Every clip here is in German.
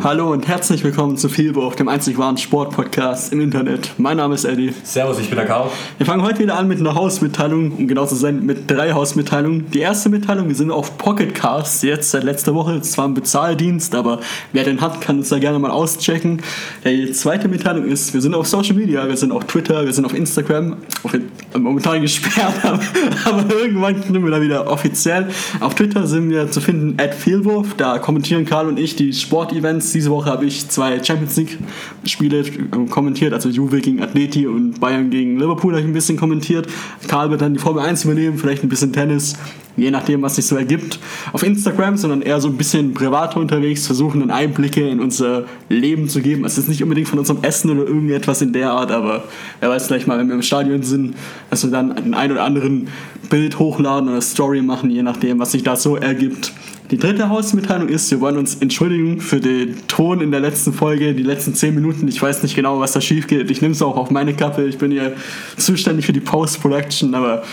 Hallo und herzlich willkommen zu Vielwurf, dem einzig wahren Sportpodcast im Internet. Mein Name ist Eddie. Servus, ich bin der Karl. Wir fangen heute wieder an mit einer Hausmitteilung, um genau zu sein, mit drei Hausmitteilungen. Die erste Mitteilung, wir sind auf Pocket Cast, jetzt seit letzter Woche, zwar ein Bezahldienst, aber wer den hat, kann uns da gerne mal auschecken. Die zweite Mitteilung ist, wir sind auf Social Media, wir sind auf Twitter, wir sind auf Instagram, auf, momentan gesperrt, aber irgendwann sind wir da wieder offiziell. Auf Twitter sind wir zu finden, at Vielwurf, da kommentieren Karl und ich die Sportevents Events. Diese Woche habe ich zwei Champions League-Spiele äh, kommentiert, also Juve gegen Atleti und Bayern gegen Liverpool habe ich ein bisschen kommentiert. Karl wird dann die Formel 1 übernehmen, vielleicht ein bisschen Tennis, je nachdem, was sich so ergibt. Auf Instagram, sondern eher so ein bisschen privater unterwegs, versuchen dann Einblicke in unser Leben zu geben. Es ist nicht unbedingt von unserem Essen oder irgendetwas in der Art, aber wer weiß vielleicht mal, wenn wir im Stadion sind, dass wir dann ein, ein oder anderen Bild hochladen oder Story machen, je nachdem, was sich da so ergibt. Die dritte Hausmitteilung ist, wir wollen uns entschuldigen für den Ton in der letzten Folge, die letzten zehn Minuten. Ich weiß nicht genau, was da schief geht. Ich nehme es auch auf meine Kappe. Ich bin hier zuständig für die Post-Production, aber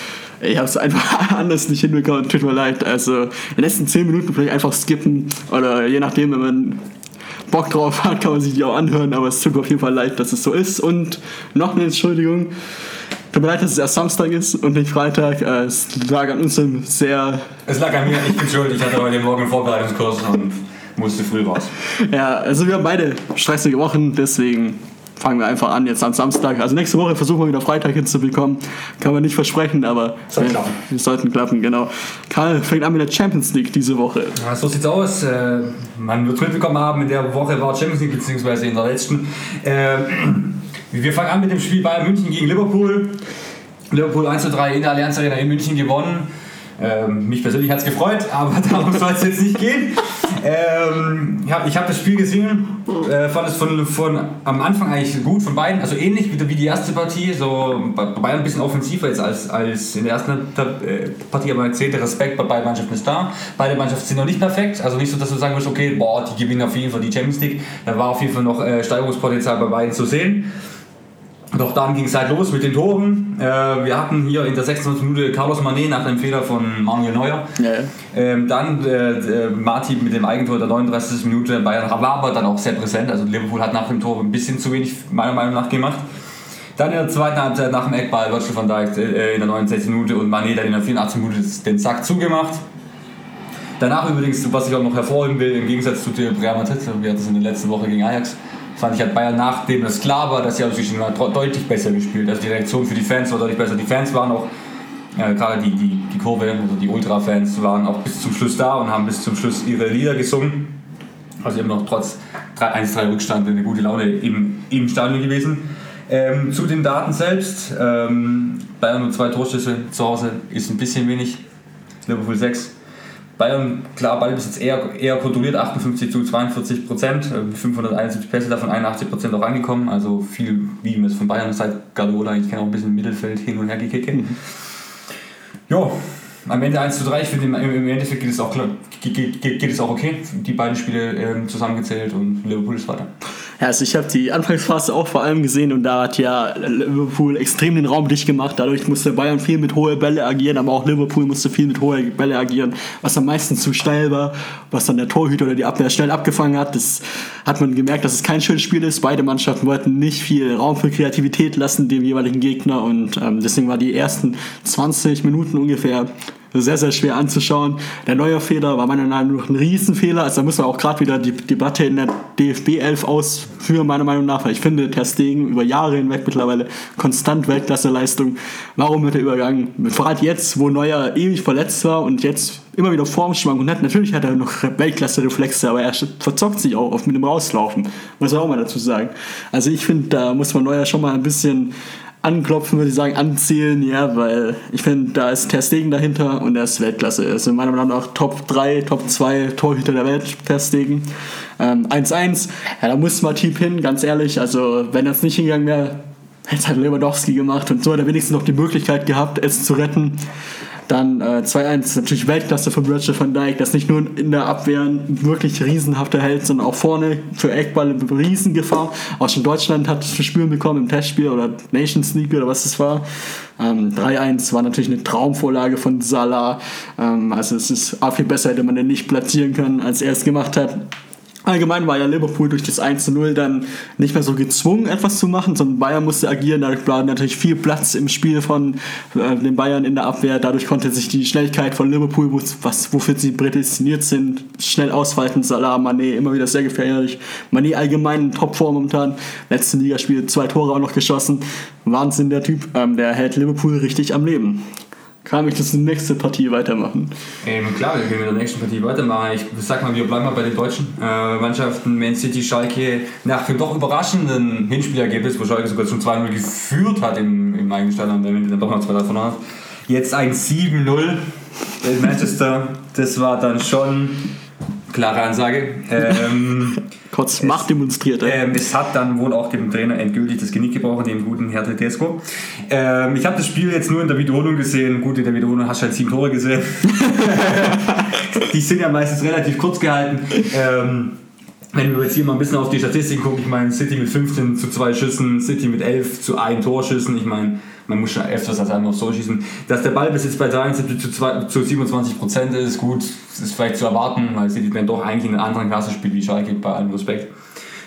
ich habe es einfach anders nicht hinbekommen. Tut mir leid. Also, die letzten zehn Minuten vielleicht einfach skippen oder je nachdem, wenn man Bock drauf hat, kann man sich die auch anhören, aber es tut mir auf jeden Fall leid, dass es so ist. Und noch eine Entschuldigung. Tut mir leid, dass es erst Samstag ist und nicht Freitag. Äh, es lag an uns sehr. Es lag an mir, ich bin schuld. Ich hatte heute Morgen einen Vorbereitungskurs und musste früh raus. Ja, also wir haben beide stressige Wochen, deswegen fangen wir einfach an jetzt am Samstag. Also nächste Woche versuchen wir wieder Freitag hinzubekommen. Kann man nicht versprechen, aber Soll wir, klappen. wir sollten klappen, genau. Karl fängt an mit der Champions League diese Woche. Ja, so sieht's aus. Äh, man wird mitbekommen haben, in der Woche war Champions League, beziehungsweise in der letzten. Äh, wir fangen an mit dem Spiel Bayern München gegen Liverpool. Liverpool 1 zu 3 in der Allianz Arena in München gewonnen. Ähm, mich persönlich hat es gefreut, aber darum soll es jetzt nicht gehen. Ähm, ich habe hab das Spiel gesehen, äh, fand es von, von am Anfang eigentlich gut von beiden, also ähnlich wie, wie die erste Partie, so Bayern ein bisschen offensiver jetzt als, als in der ersten äh, Partie, aber erzählt der Respekt bei beiden Mannschaften ist da. Beide Mannschaften sind noch nicht perfekt, also nicht so, dass du sagen musst, okay, boah, die gewinnen auf jeden Fall die Champions League. Da war auf jeden Fall noch äh, Steigerungspotenzial bei beiden zu sehen. Doch dann ging es halt los mit den Toren. Äh, wir hatten hier in der 26. Minute Carlos Manet nach dem Fehler von Manuel Neuer. Ja, ja. Ähm, dann äh, Martin mit dem Eigentor der 39. Minute. Bayern war aber dann auch sehr präsent. Also Liverpool hat nach dem Tor ein bisschen zu wenig meiner Meinung nach gemacht. Dann in der zweiten Halbzeit nach dem Eckball Virgil van Dijk äh, in der 69. Minute und Manet dann in der 84. Minute den Sack zugemacht. Danach übrigens, was ich auch noch hervorheben will, im Gegensatz zu Real Madrid, wir hatten es in der letzten Woche gegen Ajax, fand ich, hat Bayern, nachdem das klar war, dass sie natürlich deutlich besser gespielt. Also die Reaktion für die Fans war deutlich besser. Die Fans waren auch, äh, gerade die, die, die Kurve, also die Ultra-Fans, waren auch bis zum Schluss da und haben bis zum Schluss ihre Lieder gesungen. Also eben noch trotz 1-3 Rückstand eine gute Laune im, im Stadion gewesen. Ähm, zu den Daten selbst. Ähm, Bayern nur zwei Torschüsse zu Hause ist ein bisschen wenig. Liverpool 6. Bayern, klar, Ballbesitz eher, eher kontrolliert, 58 zu 42 Prozent, 571 Pässe, davon 81 Prozent auch angekommen, also viel, wie man es von Bayern seit Guardiola, ich kenne auch ein bisschen Mittelfeld hin und her gekickt. Mhm. Ja, am Ende 1 zu 3, ich finde im Endeffekt geht es auch, geht, geht, geht es auch okay, die beiden Spiele ähm, zusammengezählt und Liverpool ist weiter. Ja, also ich habe die Anfangsphase auch vor allem gesehen und da hat ja Liverpool extrem den Raum dicht gemacht. Dadurch musste Bayern viel mit hohe Bälle agieren, aber auch Liverpool musste viel mit hohe Bälle agieren, was am meisten zu steil war, was dann der Torhüter oder die Abwehr schnell abgefangen hat. Das hat man gemerkt, dass es kein schönes Spiel ist. Beide Mannschaften wollten nicht viel Raum für Kreativität lassen dem jeweiligen Gegner und ähm, deswegen war die ersten 20 Minuten ungefähr sehr, sehr schwer anzuschauen. Der neue Fehler war meiner Meinung nach ein Riesenfehler. Also da müssen wir auch gerade wieder die Debatte in der DFB 11 ausführen, meiner Meinung nach. Weil ich finde, Ter Stegen über Jahre hinweg mittlerweile konstant Weltklasse-Leistung. Warum wird er übergangen? Allem jetzt, wo Neuer ewig verletzt war und jetzt immer wieder Formschwankungen hat. Natürlich hat er noch Weltklasse-Reflexe, aber er verzockt sich auch oft mit dem Rauslaufen. Muss man auch mal dazu sagen. Also ich finde, da muss man Neuer schon mal ein bisschen anklopfen, würde ich sagen, anzielen, ja, weil ich finde, da ist Ter Stegen dahinter und er ist Weltklasse. Er ist in meiner Meinung nach Top 3, Top 2 Torhüter der Welt, Ter Stegen. 1-1, ähm, ja, da muss Matip hin, ganz ehrlich. Also, wenn er es nicht hingegangen wäre, hätte es halt Lewandowski gemacht und so hat er wenigstens noch die Möglichkeit gehabt, es zu retten. Dann äh, 2-1, natürlich Weltklasse von Virgil van Dijk, das nicht nur in der Abwehr ein wirklich riesenhafter Held, sondern auch vorne für Eckball eine Riesengefahr. Auch schon Deutschland hat es zu spüren bekommen im Testspiel oder Nations League oder was es war. Ähm, 3-1 war natürlich eine Traumvorlage von Salah. Ähm, also es ist auch viel besser, hätte man den nicht platzieren können, als er es gemacht hat. Allgemein war ja Liverpool durch das 1 zu 0 dann nicht mehr so gezwungen, etwas zu machen, sondern Bayern musste agieren. Dadurch war natürlich viel Platz im Spiel von äh, den Bayern in der Abwehr. Dadurch konnte sich die Schnelligkeit von Liverpool, was, wofür sie prädestiniert sind, schnell ausweiten. Salah, Mané immer wieder sehr gefährlich. Mané allgemein in Topform momentan. Letzten Ligaspiel zwei Tore auch noch geschossen. Wahnsinn, der Typ. Ähm, der hält Liverpool richtig am Leben kann ich das nächste Partie weitermachen. Ähm, klar, wir können mit der nächsten Partie weitermachen. Ich sag mal, wir bleiben mal bei den deutschen äh, Mannschaften. Man City, Schalke, nach dem doch überraschenden Hinspielergebnis, wo Schalke sogar schon 2-0 geführt hat im, im eigenen Stadion, der dann doch noch 2 davon hat. Jetzt ein 7-0 in Manchester. Das war dann schon klare Ansage. Ähm, Kurz Macht demonstriert. Ähm, es hat dann wohl auch dem Trainer endgültig das Genick gebrochen, dem guten Herr Tedesco. Ähm, ich habe das Spiel jetzt nur in der Wiederholung gesehen. Gut, in der Wiederholung hast du halt sieben Tore gesehen. Die sind ja meistens relativ kurz gehalten. Ähm, wenn wir jetzt hier mal ein bisschen auf die Statistiken gucken, ich meine, City mit 15 zu 2 Schüssen, City mit 11 zu 1 Torschüssen, ich meine, man muss schon öfters als einmal auf so schießen. Dass der Ballbesitz bei 73 zu, 2, zu 27 Prozent ist, gut, ist vielleicht zu erwarten, weil City dann doch eigentlich in einer anderen Klasse spielt wie Schalke, bei allem Respekt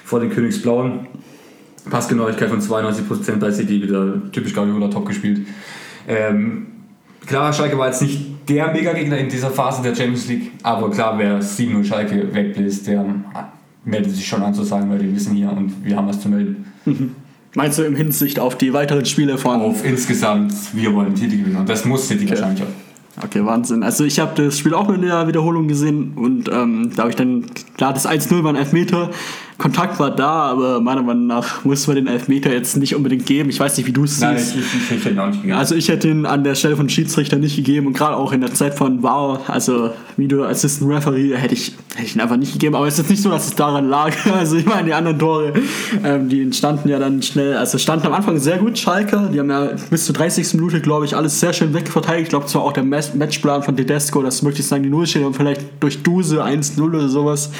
vor den Königsblauen. Passgenauigkeit von 92 Prozent bei City, wieder typisch Guardiola top gespielt. Ähm, klar, Schalke war jetzt nicht der Mega-Gegner in dieser Phase der Champions League, aber klar, wer 7-0 Schalke wegbläst, der meldet sich schon an zu sagen, weil wir wissen hier und wir haben was zu melden. Mhm. Meinst du im Hinsicht auf die weiteren Spiele von. Auf insgesamt, wir wollen Titel gewinnen. Und das muss City okay. wahrscheinlich auch. Okay, Wahnsinn. Also ich habe das Spiel auch in der Wiederholung gesehen und ähm, da habe ich dann, klar, das 1-0 war ein Elfmeter, Kontakt war da, aber meiner Meinung nach muss man den Elfmeter jetzt nicht unbedingt geben. Ich weiß nicht, wie du es siehst. Nein, ich, ich, ich, hätte ihn auch nicht gegeben. Also ich hätte ihn an der Stelle von Schiedsrichter nicht gegeben und gerade auch in der Zeit von Wow, also Video Assistant Referee, hätte ich, hätte ich ihn einfach nicht gegeben. Aber es ist jetzt nicht so, dass es daran lag. Also ich meine, die anderen Tore, ähm, die entstanden ja dann schnell. Also standen am Anfang sehr gut, Schalke. Die haben ja bis zur 30. Minute, glaube ich, alles sehr schön wegverteidigt. Ich glaube zwar auch der Matchplan von Tedesco, das möchte ich sagen, die Null steht und vielleicht durch Duse 1-0 oder sowas.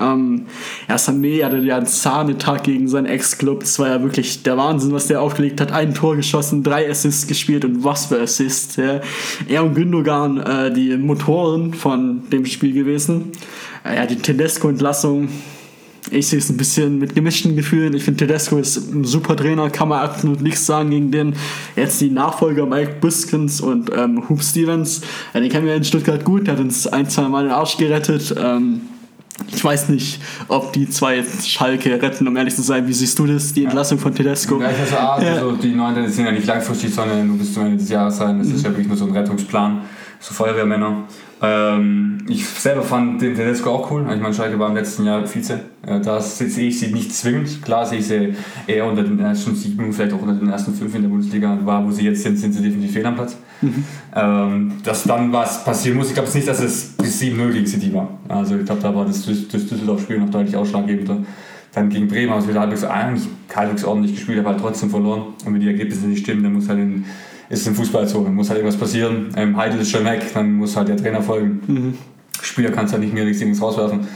Ähm, ja, Sané hatte ja einen Zahnetag gegen seinen Ex-Club. Das war ja wirklich der Wahnsinn, was der aufgelegt hat. Ein Tor geschossen, drei Assists gespielt und was für Assists. Ja. Er und Gündogan, äh, die Motoren von dem Spiel gewesen. Äh, ja, die Tedesco-Entlassung. Ich sehe es ein bisschen mit gemischten Gefühlen. Ich finde, Tedesco ist ein super Trainer, kann man absolut nichts sagen gegen den. Jetzt die Nachfolger Mike Biskins und ähm, Hoop Stevens. Ja, den kennen wir in Stuttgart gut, der hat uns ein, zwei Mal den Arsch gerettet. Ähm, ich weiß nicht, ob die zwei Schalke retten, um ehrlich zu sein. Wie siehst du das, die Entlassung von Tedesco? Ja, also, also die neuen sind ja nicht langfristig, sondern nur bis zum Ende des Jahres sein. Das mhm. ist ja wirklich nur so ein Rettungsplan. So Feuerwehrmänner. Ähm, ich selber fand den Tedesco auch cool. Ich meine, Schalke war im letzten Jahr Vize. Äh, da sehe ich sie nicht zwingend. Klar sehe ich sie eher unter den ersten sieben, vielleicht auch unter den ersten fünf in der Bundesliga. War, wo sie jetzt sind, sind sie definitiv fehl am Platz. Mhm. Ähm, dass dann was passieren muss. Ich glaube nicht, dass es bis 7-0 gegen City war. Also ich glaube, da war das, das Düsseldorf-Spiel noch deutlich ausschlaggebender. Dann gegen Bremen haben sie wieder halbwegs, eigentlich halbwegs ordentlich gespielt, aber halt trotzdem verloren. Und wenn die Ergebnisse nicht stimmen, dann muss halt in ist im Fußball so. Dann muss halt irgendwas passieren. Ähm, Heidel ist schon weg, dann muss halt der Trainer folgen. Mhm. Spieler kannst halt nicht mehr nichts rauswerfen.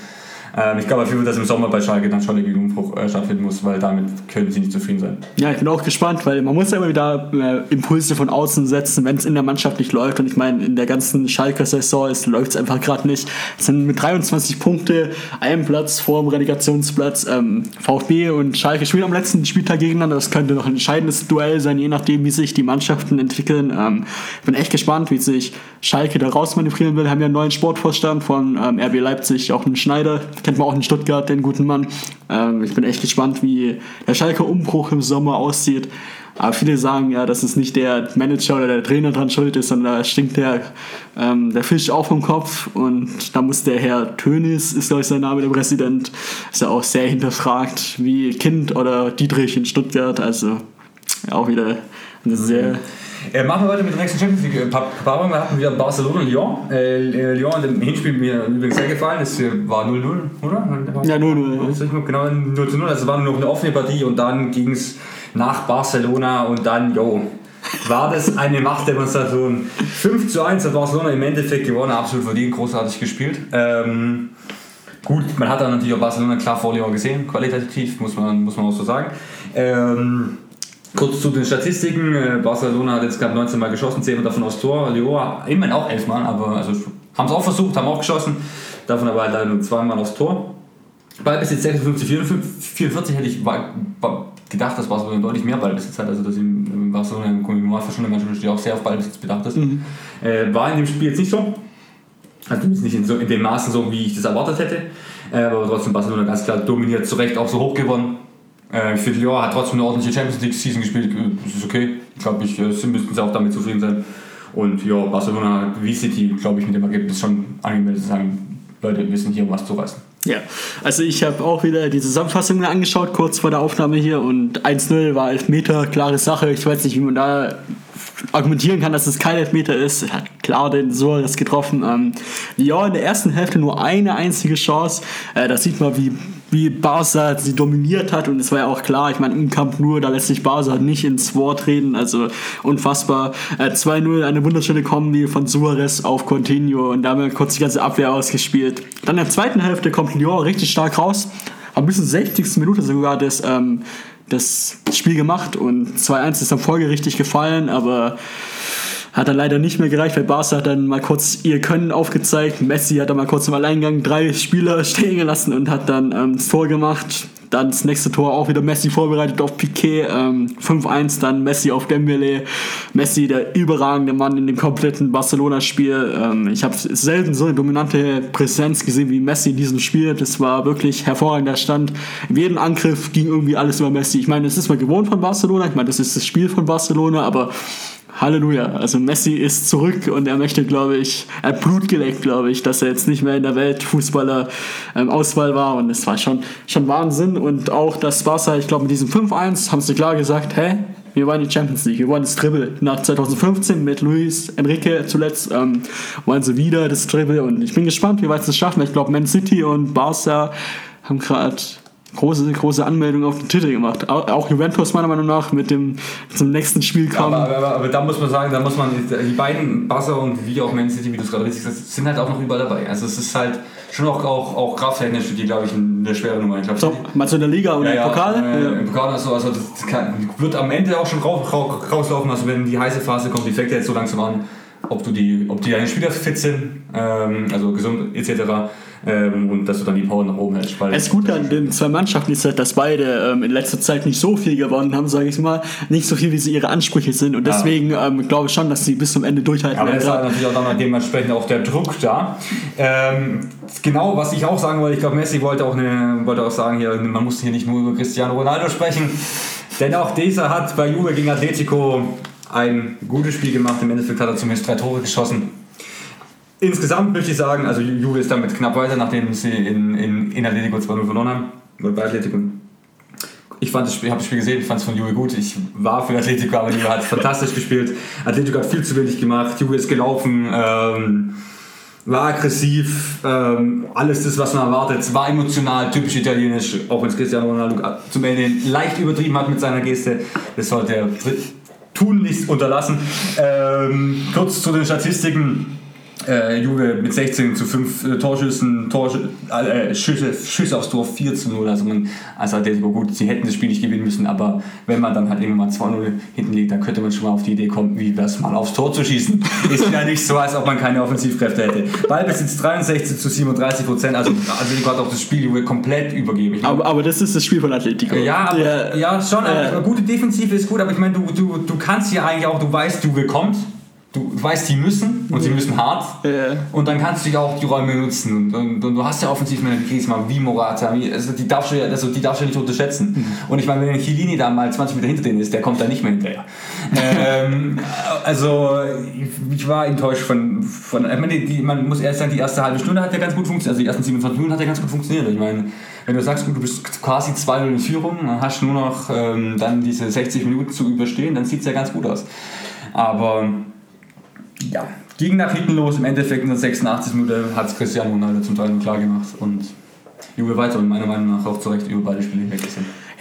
Ähm, ich glaube auf jeden Fall, dass im Sommer bei Schalke dann schon ein Umbruch äh, stattfinden muss, weil damit können sie nicht zufrieden sein. Ja, ich bin auch gespannt, weil man muss ja immer wieder äh, Impulse von außen setzen, wenn es in der Mannschaft nicht läuft. Und ich meine, in der ganzen Schalke-Saison läuft es einfach gerade nicht. Es sind mit 23 Punkte ein Platz vor dem Relegationsplatz. Ähm, VfB und Schalke spielen am letzten Spieltag gegeneinander. Das könnte noch ein entscheidendes Duell sein, je nachdem, wie sich die Mannschaften entwickeln. Ähm, bin echt gespannt, wie sich Schalke da rausmanövrieren will. Wir haben ja einen neuen Sportvorstand von ähm, RB Leipzig, auch einen Schneider kennt man auch in Stuttgart, den guten Mann. Ähm, ich bin echt gespannt, wie der Schalker Umbruch im Sommer aussieht. Aber viele sagen ja, dass es nicht der Manager oder der Trainer dran schuld ist, sondern da stinkt der, ähm, der Fisch auch vom Kopf. Und da muss der Herr Tönis, ist glaube ich sein Name, der Präsident, ist ja auch sehr hinterfragt, wie Kind oder Dietrich in Stuttgart. Also auch wieder eine sehr äh, machen wir weiter mit der nächsten Champions League. Paarung wir hatten wieder Barcelona und Lyon. Äh, äh, Lyon dem Hinspiel mir übrigens sehr gefallen. Es war 0-0, oder? Ja, 0-0. Genau, 0-0. Also war nur noch eine offene Partie und dann ging es nach Barcelona und dann, jo, war das eine Machtdemonstration. 5 zu 1 hat Barcelona im Endeffekt gewonnen, absolut verdient, großartig gespielt. Ähm, gut, man hat dann natürlich auch Barcelona klar vor Lyon gesehen, qualitativ, muss man, muss man auch so sagen. Ähm, Kurz zu den Statistiken. Äh, Barcelona hat jetzt gerade 19 Mal geschossen, 10 davon aufs Tor. Lyon immerhin auch 11 Mal, aber also haben es auch versucht, haben auch geschossen. Davon aber halt nur zweimal aufs Tor. Ballbesitz 56, 44, 44 hätte ich gedacht, dass Barcelona deutlich mehr Ballbesitz hat. Also, dass in Barcelona im Normalfall schon die auch sehr auf Ballbesitz bedacht ist. Mhm. Äh, war in dem Spiel jetzt nicht so. Also, nicht in, so, in dem Maßen so, wie ich das erwartet hätte. Äh, aber trotzdem Barcelona ganz klar dominiert, zu Recht auch so hoch gewonnen. Äh, ich finde, Lyon hat trotzdem eine ordentliche Champions League Season gespielt. Das ist okay. Ich glaube, ich, äh, müssten sie auch damit zufrieden sein. Und ja, Barcelona wie City, glaube ich, mit dem Ergebnis schon angemeldet zu sagen, Leute, wir sind hier, um was zu reißen. Ja, also ich habe auch wieder die Zusammenfassung angeschaut, kurz vor der Aufnahme hier und 1-0 war Elfmeter, klare Sache. Ich weiß nicht, wie man da argumentieren kann, dass es kein Elfmeter ist. Hat klar den Suarez getroffen. Ähm, Lyon in der ersten Hälfte nur eine einzige Chance. Äh, da sieht man, wie wie Barca sie dominiert hat und es war ja auch klar, ich meine, im Kampf nur, da lässt sich Barca nicht ins Wort reden, also unfassbar. Äh, 2-0, eine wunderschöne Kombi von Suarez auf Coutinho und da haben wir kurz die ganze Abwehr ausgespielt. Dann in der zweiten Hälfte kommt Lyon richtig stark raus, haben bis zur 60. Minute sogar das, ähm, das Spiel gemacht und 2-1 ist dann folgerichtig gefallen, aber hat dann leider nicht mehr gereicht, weil Barca hat dann mal kurz ihr Können aufgezeigt. Messi hat dann mal kurz im Alleingang drei Spieler stehen gelassen und hat dann ähm, das Tor gemacht. Dann das nächste Tor auch wieder Messi vorbereitet auf Piquet. Ähm, 5-1 dann Messi auf Dembele. Messi, der überragende Mann in dem kompletten Barcelona-Spiel. Ähm, ich habe selten so eine dominante Präsenz gesehen wie Messi in diesem Spiel. Das war wirklich hervorragender Stand. In jedem Angriff ging irgendwie alles über Messi. Ich meine, das ist mal gewohnt von Barcelona. Ich meine, das ist das Spiel von Barcelona, aber Halleluja. Also Messi ist zurück und er möchte, glaube ich, er Blut geleckt, glaube ich, dass er jetzt nicht mehr in der Weltfußballer ähm, Auswahl war und es war schon, schon Wahnsinn und auch das Barca, ich glaube mit diesem 5-1 haben sie klar gesagt, hä, wir wollen die Champions League, wir wollen das Dribble. Nach 2015 mit Luis Enrique zuletzt ähm, wollen sie wieder das Dribble und ich bin gespannt, wie weit sie es schaffen. Ich glaube, Man City und Barca haben gerade große, große Anmeldung auf den Titel gemacht. Auch Juventus meiner Meinung nach mit dem zum nächsten Spiel kam. Aber, aber, aber, da muss man sagen, da muss man die beiden Barca und wie auch Man City, wie du es gerade richtig sagst, sind halt auch noch überall dabei. Also es ist halt schon auch, auch, auch krafttechnisch für die, glaube ich, eine schwere Nummer. Ich glaub, so, meinst du in der Liga oder ja, im Pokal? Äh, ja. Im Pokal also, also das kann, wird am Ende auch schon rauslaufen, also wenn die heiße Phase kommt, die fängt ja jetzt so langsam an, ob du die, ob die deine Spieler fit sind, ähm, also gesund etc ähm, und dass du dann die Power nach oben hältst. es ist gut an den zwei Mannschaften ist halt, dass beide ähm, in letzter Zeit nicht so viel gewonnen haben, sage ich mal. Nicht so viel, wie sie ihre Ansprüche sind. Und deswegen ja. ähm, glaube ich schon, dass sie bis zum Ende durchhalten Aber es ist natürlich auch dann dementsprechend auch der Druck da. Ähm, genau, was ich auch sagen wollte, ich glaube, Messi wollte auch, eine, wollte auch sagen, hier, man muss hier nicht nur über Cristiano Ronaldo sprechen. Denn auch dieser hat bei Juve gegen Atletico ein gutes Spiel gemacht. Im Endeffekt hat er zumindest drei Tore geschossen. Insgesamt möchte ich sagen, also Juve ist damit knapp weiter, nachdem sie in, in, in Atletico 2-0 verloren haben. Bei Atletico. Ich fand das Spiel, habe das Spiel gesehen, ich fand es von Juve gut. Ich war für Atletico, aber Juve hat fantastisch gespielt. Atletico hat viel zu wenig gemacht. Juve ist gelaufen, ähm, war aggressiv, ähm, alles das, was man erwartet. War emotional, typisch italienisch, auch wenn es Cristiano Ronaldo zum Ende leicht übertrieben hat mit seiner Geste. Das sollte er tunlichst unterlassen. Ähm, kurz zu den Statistiken äh, Juve mit 16 zu 5 äh, Torschüssen, Torschü äh, Schüsse, Schüsse aufs Tor 4 zu 0. Also, man, also Atletico gut, sie hätten das Spiel nicht gewinnen müssen, aber wenn man dann halt irgendwann mal 2-0 hinten liegt, dann könnte man schon mal auf die Idee kommen, wie das mal aufs Tor zu schießen. Ist ja nicht so, als ob man keine Offensivkräfte hätte. Ballbesitz 63 zu 37 Prozent, also Atletico hat auch das Spiel Juve komplett übergeben. Ich aber, aber das ist das Spiel von Atletico. Ja, aber, ja, ja schon. Äh, gute Defensive ist gut, aber ich meine, du, du, du kannst ja eigentlich auch, du weißt, Juve kommt du weißt, die müssen und sie müssen hart. Ja. Und dann kannst du ja auch die Räume nutzen. Und, und, und du hast ja offensiv mit Griezmann wie Morata, wie, also die darfst du ja, also die darfst du nicht unterschätzen. Mhm. Und ich meine, wenn Chilini da mal 20 Meter hinter denen ist, der kommt da nicht mehr hinterher. ähm, also ich, war enttäuscht von, von ich meine, die, man muss erst sagen, die erste halbe Stunde hat ja ganz gut funktioniert, also die ersten 27 Minuten hat ja ganz gut funktioniert. Ich meine, wenn du sagst, du bist quasi 2-0 in Führung, dann hast du nur noch ähm, dann diese 60 Minuten zu überstehen, dann sieht es ja ganz gut aus. Aber ja, ging nach hinten los. Im Endeffekt in der 86. Minute hat es Cristiano Ronaldo zum Teil klar gemacht und Juve weiter und meiner Meinung nach auch zu Recht über beide Spiele hinweg.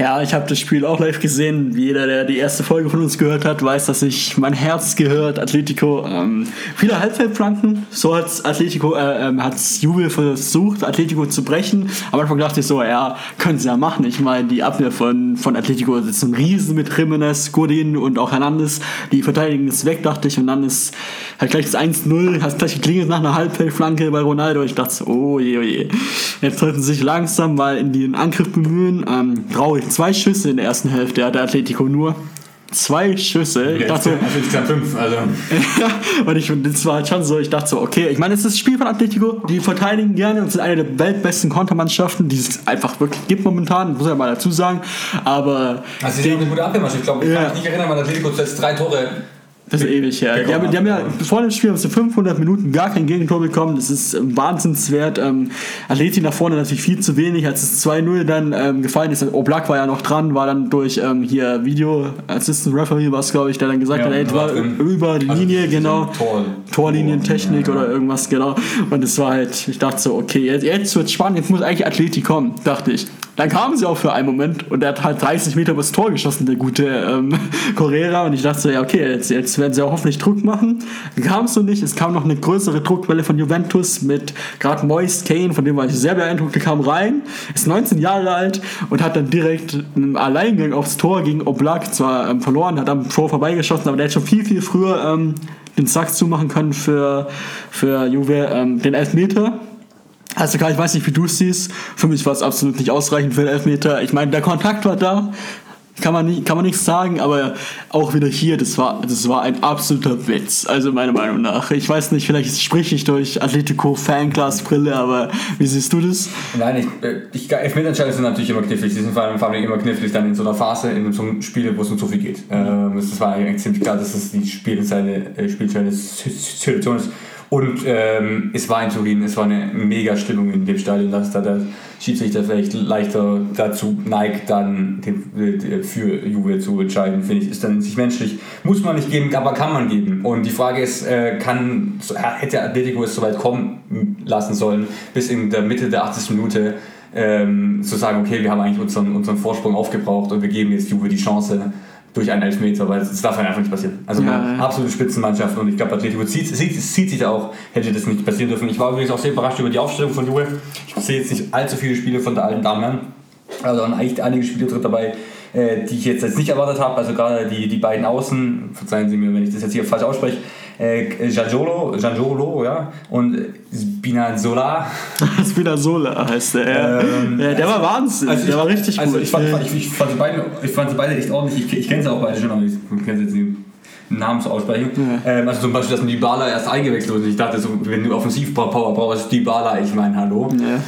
Ja, ich habe das Spiel auch live gesehen. Jeder, der die erste Folge von uns gehört hat, weiß, dass ich mein Herz gehört. Atletico, ähm, viele Halbfeldflanken. So hat Atletico, äh, ähm, hat's Juve versucht, Atletico zu brechen. Am Anfang dachte ich so, ja, können sie ja machen. Ich meine, die Abwehr von, von Atletico ist ein Riesen mit Jimenez, Godin und auch Hernandez. Die verteidigen ist weg, dachte ich. Und dann ist halt gleich das 1-0, hast gleich geklingelt nach einer Halbfeldflanke bei Ronaldo. Ich dachte so, oh je, oh je. Jetzt sollten sie sich langsam mal in den Angriff bemühen. Ähm, traurig zwei Schüsse in der ersten Hälfte hat der Atletico nur. Zwei Schüsse. Ich dachte, also insgesamt fünf. Also. und ich, das war schon so, ich dachte so, okay, ich meine, es ist das Spiel von Atletico, die verteidigen gerne und sind eine der weltbesten Kontermannschaften, die es einfach wirklich gibt momentan, muss ich ja mal dazu sagen. Aber. Also, sie sind eine gute Abwehrmannschaft. Ich glaube, ich kann mich nicht erinnern, weil Atletico zuletzt drei Tore das ist ewig her. Die haben, die haben ja vor dem Spiel haben sie 500 Minuten gar kein Gegentor bekommen. Das ist ähm, wahnsinnswert. Ähm, Atleti nach vorne natürlich viel zu wenig. Als es 2-0 dann ähm, gefallen ist, Oblak war ja noch dran, war dann durch ähm, hier Video Assistant Referee, was glaube ich, der dann gesagt ja, hat, ey, war drin. über die also Linie, genau. Tor, Torlinientechnik ja, ja. oder irgendwas, genau. Und es war halt, ich dachte so, okay, jetzt, jetzt wird spannend, jetzt muss eigentlich Atleti kommen, dachte ich. Dann kamen sie auch für einen Moment und er hat halt 30 Meter übers Tor geschossen, der gute ähm, Correa. Und ich dachte so, ja, okay, jetzt, jetzt werden sie auch hoffentlich Druck machen. Kam es so nicht. Es kam noch eine größere Druckwelle von Juventus mit gerade Moist Kane, von dem war ich sehr beeindruckt. Der kam rein, ist 19 Jahre alt und hat dann direkt einen Alleingang aufs Tor gegen Oblak zwar ähm, verloren, hat am Tor vorbeigeschossen, aber der hat schon viel, viel früher ähm, den Sack zumachen können für, für Juve, ähm, den Elfmeter also klar, ich weiß nicht, wie du es siehst. Für mich war es absolut nicht ausreichend für den Elfmeter. Ich meine, der Kontakt war da, kann man, nicht, kann man nichts sagen, aber auch wieder hier, das war, das war ein absoluter Witz. Also meiner Meinung nach. Ich weiß nicht, vielleicht spreche ich durch Atletico Fanglas-Brille, aber wie siehst du das? Nein, ich, äh, ich, Elfmeterentscheidungen sind natürlich immer knifflig. Die sind vor allem, vor allem immer knifflig dann in so einer Phase, in so einem Spiel, wo es um so viel geht. Ähm, es war eigentlich ziemlich klar, dass das die Spielentscheidende äh, Situation ist und ähm, es war in Turin, es war eine mega Stimmung in dem Stadion, dass da der Schiedsrichter vielleicht leichter dazu neigt, dann den, für Juve zu entscheiden, finde ich, ist dann sich menschlich. Muss man nicht geben, aber kann man geben. Und die Frage ist, äh, kann, hätte Atletico es so weit kommen lassen sollen, bis in der Mitte der 80. Minute ähm, zu sagen, okay, wir haben eigentlich unseren, unseren Vorsprung aufgebraucht und wir geben jetzt Juve die Chance, durch einen Elfmeter, weil das darf einfach nicht passieren. Also ja, eine ja. absolute Spitzenmannschaft und ich glaube, Atletico zieht, zieht, zieht sich da auch, hätte das nicht passieren dürfen. Ich war übrigens auch sehr überrascht über die Aufstellung von Juve. Ich sehe jetzt nicht allzu viele Spiele von der alten Damen. Also eigentlich einige Spiele drin dabei, äh, die ich jetzt, jetzt nicht erwartet habe. Also gerade die, die beiden Außen, verzeihen Sie mir, wenn ich das jetzt hier falsch ausspreche, äh, Giangiolo, Giangiolo, ja, und Spinazzola. Spinazzola heißt der. Ähm, ja, der war Wahnsinn, also der war richtig also gut. Ich fand, ich, ich, fand sie beide, ich fand sie beide echt ordentlich. Ich, ich kenne sie auch beide schon, aber ich kenne sie jetzt nicht. Namen zu aussprechen. Ja. Ähm, also zum Beispiel, dass man die Bala erst eingewechselt wurde. Ich dachte, so, wenn du Offensivpower brauchst, die Bala, ich meine, hallo. Ja.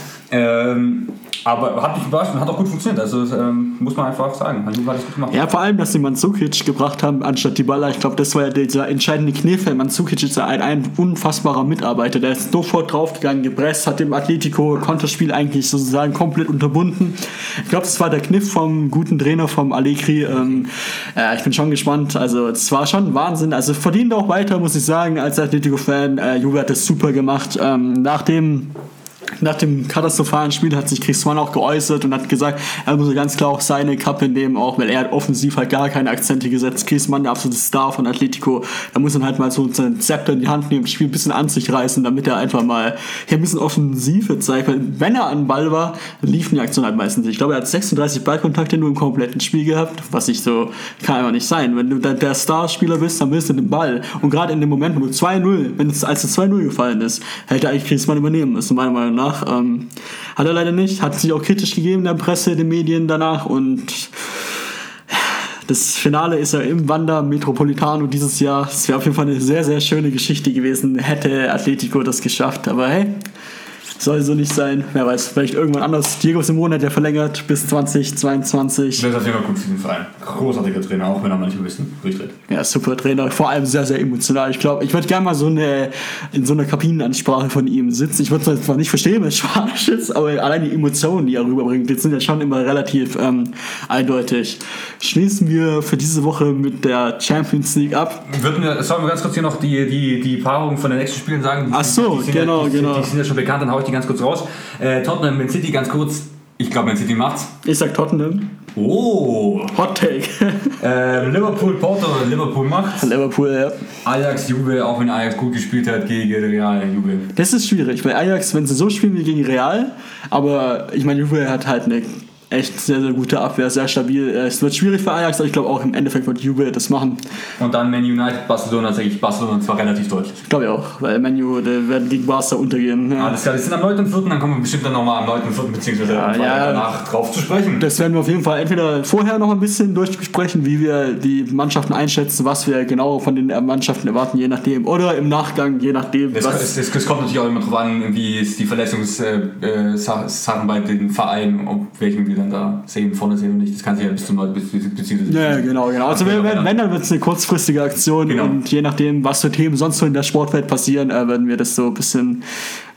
Ähm, aber hat mich überrascht und hat auch gut funktioniert. Also ähm, muss man einfach sagen. Also, war das gut gemacht. Ja, vor allem, dass sie Mandzukic gebracht haben anstatt die Baller. Ich glaube, das war ja dieser entscheidende Kniff. Mandzukic ist ein, ein unfassbarer Mitarbeiter. Der ist sofort draufgegangen, gepresst, hat dem Atletico Konterspiel eigentlich sozusagen komplett unterbunden. Ich glaube, das war der Kniff vom guten Trainer vom Allegri. Ähm, äh, ich bin schon gespannt. Also es war schon Wahnsinn. Also verdient auch weiter, muss ich sagen, als Atletico-Fan. Äh, Juve hat das super gemacht. Ähm, nach dem nach dem katastrophalen Spiel hat sich Griezmann auch geäußert und hat gesagt, er muss ganz klar auch seine Kappe nehmen, auch weil er hat offensiv halt gar keine Akzente gesetzt. Griezmann, der absolute Star von Atletico, da muss er halt mal so sein Zepter in die Hand nehmen, das Spiel ein bisschen an sich reißen, damit er einfach mal hier ein bisschen Offensive zeigt. Weil wenn er an Ball war, liefen die Aktionen halt meistens nicht. Ich glaube, er hat 36 Ballkontakte nur im kompletten Spiel gehabt, was ich so, kann einfach nicht sein. Wenn du der Starspieler bist, dann willst du den Ball. Und gerade in dem Moment, wo du 2-0, wenn es als es 2-0 gefallen ist, hätte eigentlich Griezmann übernehmen müssen, meiner Meinung nach danach. Ähm, hat er leider nicht, hat sich auch kritisch gegeben in der Presse, den Medien danach und das Finale ist ja im Wander Metropolitano dieses Jahr. Es wäre auf jeden Fall eine sehr, sehr schöne Geschichte gewesen, hätte Atletico das geschafft. Aber hey, soll so nicht sein. Wer weiß, vielleicht irgendwann anders. Diego Simone hat ja verlängert bis 2022. Das ist auf jeden Fall gut für den Verein. Großartiger Trainer, auch wenn er manche wissen, durchdreht. Ja, super Trainer. Vor allem sehr, sehr emotional. Ich glaube, ich würde gerne mal so eine, in so einer Kabinenansprache von ihm sitzen. Ich würde zwar nicht verstehen, was Spanisch ist, aber allein die Emotionen, die er rüberbringt, die sind ja schon immer relativ ähm, eindeutig. Schließen wir für diese Woche mit der Champions League ab. Würden wir, sollen wir ganz kurz hier noch die, die, die Paarung von den nächsten Spielen sagen? Die Ach so, sind, genau, ja, die, genau. Die, die sind ja schon bekannt, dann haue ich die ganz kurz raus. Äh, Tottenham, Man City ganz kurz. Ich glaube, Man City macht's. Ich sag Tottenham. Oh! Hot Take. Ähm, Liverpool, Porto, Liverpool macht. Liverpool, ja. Ajax, Juve, auch wenn Ajax gut gespielt hat gegen Real, Juve. Das ist schwierig, weil Ajax, wenn sie so spielen wie gegen Real, aber ich meine, Juve hat halt eine echt sehr, sehr gute Abwehr, sehr stabil. Äh, Es wird schwierig für Ajax, aber ich glaube auch im Endeffekt wird Juve das machen. Und dann Man United, Barcelona, sage ich Barcelona, und zwar relativ deutlich. Glaube ich auch, weil Manu, die werden gegen Barca untergehen. Ja. Alles klar, die sind am 9. und 4., dann kommen wir bestimmt dann nochmal am 9. und 4. beziehungsweise Freitag ja. danach drauf zu sprechen. Das werden wir auf jeden Fall entweder vorher noch ein bisschen durchbesprechen, wie wir die Mannschaften einschätzen, was wir genau von den Mannschaften erwarten, je nachdem. Oder im Nachgang, je nachdem. Es, was es, es kommt natürlich auch immer darauf an, wie es die Verletzungssachen bei den Vereinen, ob welchen wir dann da sehen, vorne sehen und nicht. Das kann sich ja bis zum 9. beziehungsweise. Ja, genau, genau. Also wenn, wenn, wenn dann wird es eine kurzfristige Aktion Genau. und je nachdem, was für Themen sonst so in der Sportwelt passieren, äh, werden wir das so ein bisschen,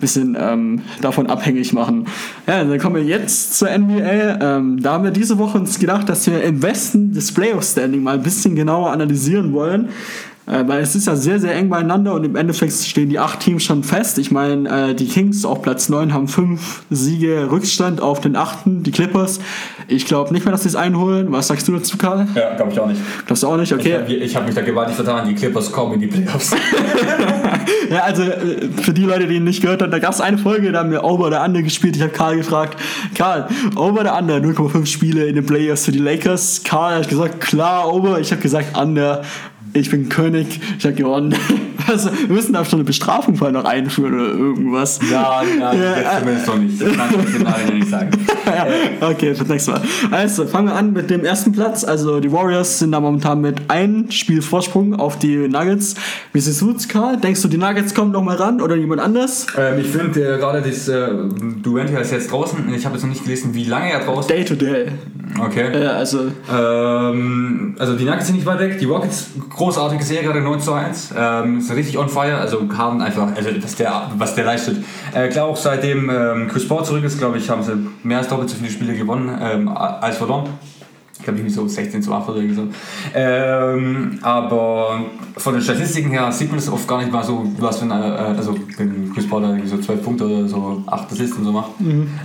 bisschen ähm, davon abhängig machen. Ja, dann kommen wir jetzt zur NBA. Ähm, da haben wir diese Woche uns gedacht, dass wir im Westen das Playoff-Standing mal ein bisschen genauer analysieren wollen. Äh, weil es ist ja sehr, sehr eng beieinander und im Endeffekt stehen die acht Teams schon fest. Ich meine, äh, die Kings auf Platz 9 haben fünf Siege Rückstand auf den achten, die Clippers. Ich glaube nicht mehr, dass sie es einholen. Was sagst du dazu, Karl? Ja, glaube ich auch nicht. Glaubst du auch nicht? Okay. Ich, habe mich da gewaltig vertan, die Clippers kommen in die Playoffs. Ja, also äh, für die Leute, die ihn nicht gehört haben, da gab es eine Folge, da haben wir Over oder Under gespielt. Ich habe Karl gefragt, Karl, Over oder Under? 0,5 Spiele in den Playoffs für die Lakers. Karl hat gesagt, klar, Over. Ich habe gesagt, Under. Ich bin König, ich habe gewonnen. Also, wir müssen da schon eine Bestrafung vorher noch einführen oder irgendwas. Ja, ja, Ja, jetzt zumindest noch nicht. Das kann ich jetzt gerade nicht sagen. ja, okay, fürs nächste Mal. Also, fangen wir an mit dem ersten Platz. Also, die Warriors sind da momentan mit einem Spiel Vorsprung auf die Nuggets. Wie siehst du es, Karl? Denkst du, die Nuggets kommen noch mal ran oder jemand anders? Ähm, ich finde äh, gerade das äh, Durant ist jetzt draußen. Ich habe jetzt noch nicht gelesen, wie lange er draußen Day to day. Okay. Äh, also, Ähm, also die Nuggets sind nicht weit weg. Die Rockets, großartige Serie, gerade 9 zu 1. Ähm, ist richtig on fire. Also Harden einfach, also was der, was der leistet. Äh, klar, auch seitdem ähm, Chris Paul zurück ist, glaube ich, haben sie mehr als doppelt so viele Spiele gewonnen ähm, als verloren. Ich glaube, irgendwie so 16 zu 8 oder irgendwie so. Ähm, aber von den Statistiken her sieht man das oft gar nicht mal so, was wenn, äh, also wenn Chris Paul irgendwie so 12 Punkte oder so 8 Assists und so macht.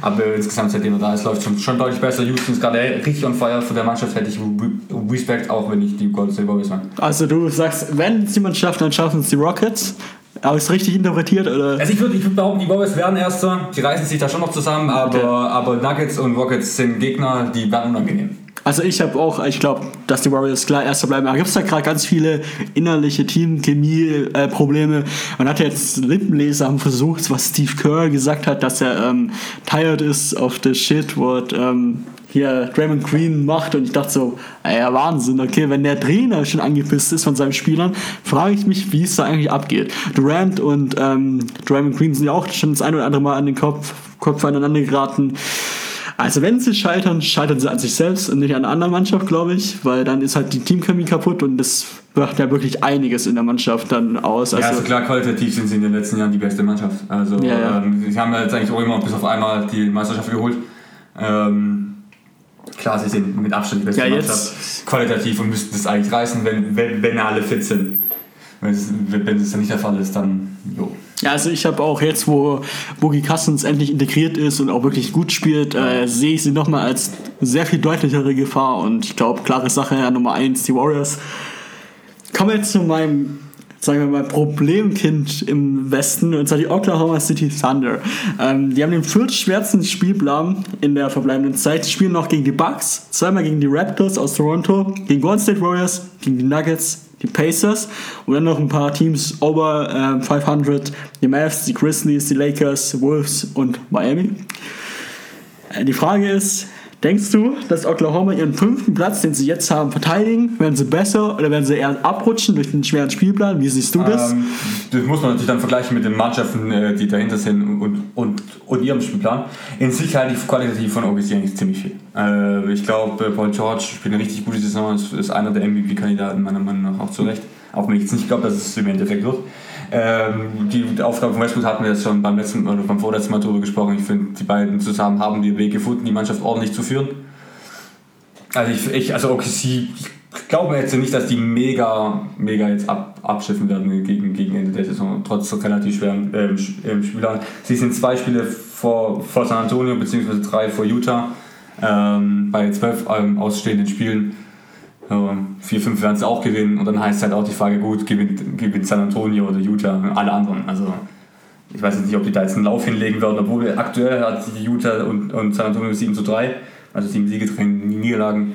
Aber insgesamt, seitdem er da ist, läuft schon, schon deutlich besser. Houston ist gerade richtig on fire. Von der Mannschaft hätte ich Re- Respekt, auch wenn ich die State Warriors mag. also du sagst, wenn es jemand schafft, dann schaffen es die Rockets. Habe ich es richtig interpretiert? Oder? Also ich würde ich würd behaupten, die Warriors werden Erster. Die reißen sich da schon noch zusammen, aber, Okay. aber Nuggets und Rockets sind Gegner, die werden unangenehm. Also ich habe auch, ich glaube, dass die Warriors klar Erster bleiben. Da gibt es da gerade ganz viele innerliche Team-Chemie-Probleme. Man hat jetzt Lippenleser haben versucht, was Steve Kerr gesagt hat, dass er ähm, tired ist of the shit, what ähm, hier Draymond Green macht. Und ich dachte so, ja Wahnsinn, okay, wenn der Trainer schon angepisst ist von seinen Spielern, frage ich mich, wie es da eigentlich abgeht. Durant und ähm, Draymond Green sind ja auch schon das ein oder andere Mal an den Kopf, Kopf aneinander geraten. Also wenn sie scheitern, scheitern sie an sich selbst und nicht an einer anderen Mannschaft, glaube ich, weil dann ist halt die Teamchemie kaputt und das macht ja wirklich einiges in der Mannschaft dann aus. ja, Also, also klar, qualitativ sind sie in den letzten Jahren die beste Mannschaft. Also Ja, ja. Ähm, sie haben ja jetzt eigentlich auch immer bis auf einmal die Meisterschaft geholt. Ähm, klar, sie sind mit Abstand die beste Ja, Mannschaft. Qualitativ und müssten das eigentlich reißen, wenn, wenn, wenn alle fit sind. Wenn es, wenn es dann nicht der Fall ist, dann jo. Ja, also ich habe auch jetzt, wo Boogie Cousins endlich integriert ist und auch wirklich gut spielt, äh, sehe ich sie nochmal als sehr viel deutlichere Gefahr und ich glaube, klare Sache, ja, Nummer 1, die Warriors. Kommen wir jetzt zu meinem, sagen wir mal, Problemkind im Westen, und zwar die Oklahoma City Thunder. Ähm, die haben den viertschwersten Spielplan in der verbleibenden Zeit. Die spielen noch gegen die Bucks, zweimal gegen die Raptors aus Toronto, gegen Golden State Warriors, gegen die Nuggets, die Pacers und dann noch ein paar Teams over ähm, 500, die Mavs, die Grizzlies, die Lakers, Wolves und Miami. Äh, Die Frage ist, denkst du, dass Oklahoma ihren fünften Platz, den sie jetzt haben, verteidigen? Werden sie besser oder werden sie eher abrutschen durch den schweren Spielplan? Wie siehst du das? Ähm, das muss man natürlich dann vergleichen mit den Mannschaften, äh, die dahinter sind und, und, und ihrem Spielplan. In sich halte ich qualitativ von OKC eigentlich ziemlich viel. Äh, ich glaube, Paul George spielt eine richtig gute Saison, ist, ist einer der MVP-Kandidaten meiner Meinung nach auch zu Recht. Auch wenn ich jetzt nicht glaube, dass es im Endeffekt wird. Ähm, die Aufgabe von Westbrook hatten wir jetzt schon beim letzten oder beim vorletzten Mal drüber gesprochen. Ich finde, die beiden zusammen haben den Weg gefunden, die Mannschaft ordentlich zu führen. Also ich, ich also OKC, ich glaube jetzt nicht, dass die mega, mega jetzt ab, abschiffen werden gegen, gegen Ende der Saison, trotz relativ schweren ähm, ähm, Spielern. Sie sind zwei Spiele vor, vor San Antonio, beziehungsweise drei vor Utah. ähm, bei zwölf ähm, ausstehenden Spielen. Ähm, vier, fünf werden sie auch gewinnen und dann heißt halt auch die Frage, gut, gewinnt, gewinnt San Antonio oder Utah, alle anderen. Also ich weiß jetzt nicht, ob die da jetzt einen Lauf hinlegen werden, obwohl aktuell hat die Utah und, und San Antonio 7 zu 3, also sieben Siege, drei Niederlagen.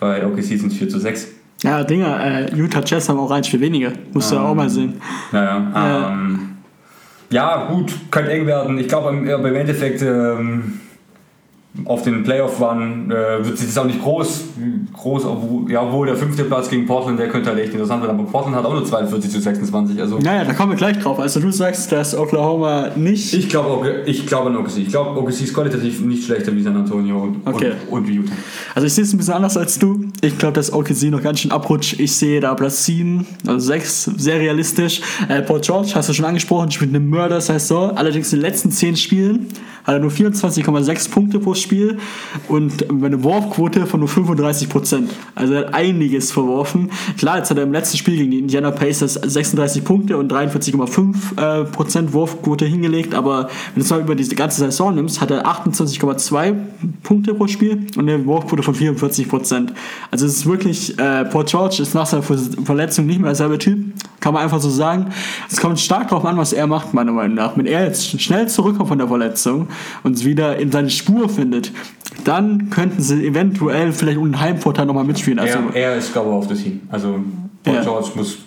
Bei OKC sind es 4 zu 6. Ja, Dinger, äh, Utah Jazz haben auch ein Spiel weniger. Musst du ja auch mal sehen. Naja, Ja. ähm, ja, gut, könnte eng werden. Ich glaube, im, im Endeffekt ähm, auf den Playoff-Run äh, wird sich das auch nicht groß, groß obwohl, ja, obwohl der fünfte Platz gegen Portland, der könnte halt echt interessant werden. Aber Portland hat auch nur 42 zu 26. Also Naja, da kommen wir gleich drauf. Also du sagst, dass Oklahoma nicht. ich glaube ich glaube an OKC. Ich glaube, OKC ist qualitativ nicht schlechter wie San Antonio und, Okay. und, und wie Utah. Also ich sehe es ein bisschen anders als du. Ich glaube, dass OKC noch ganz schön abrutscht. Ich sehe da Platz 7, also 6, sehr realistisch. Äh, Paul George, hast du schon angesprochen, spielt eine Mörder-Saison. Allerdings in den letzten 10 Spielen hat er nur 24,6 Punkte pro Spiel und eine Wurfquote von nur 35 Prozent. Also er hat einiges verworfen. Klar, jetzt hat er im letzten Spiel gegen die Indiana Pacers 36 Punkte und 43,5 äh, Prozent Wurfquote hingelegt, aber wenn du es mal über diese ganze Saison nimmst, hat er 28,2 Punkte pro Spiel und eine Wurfquote von 44 Prozent. Also es ist wirklich, äh, Paul George ist nach seiner Ver- Verletzung nicht mehr derselbe Typ, kann man einfach so sagen. Es kommt stark darauf an, was er macht, meiner Meinung nach. Wenn er jetzt schnell zurückkommt von der Verletzung und wieder in seine Spur findet, dann könnten sie eventuell vielleicht einen Heimvorteil nochmal mitspielen. Also er, er ist, glaube ich, auf das Team. Also Paul Ja. George muss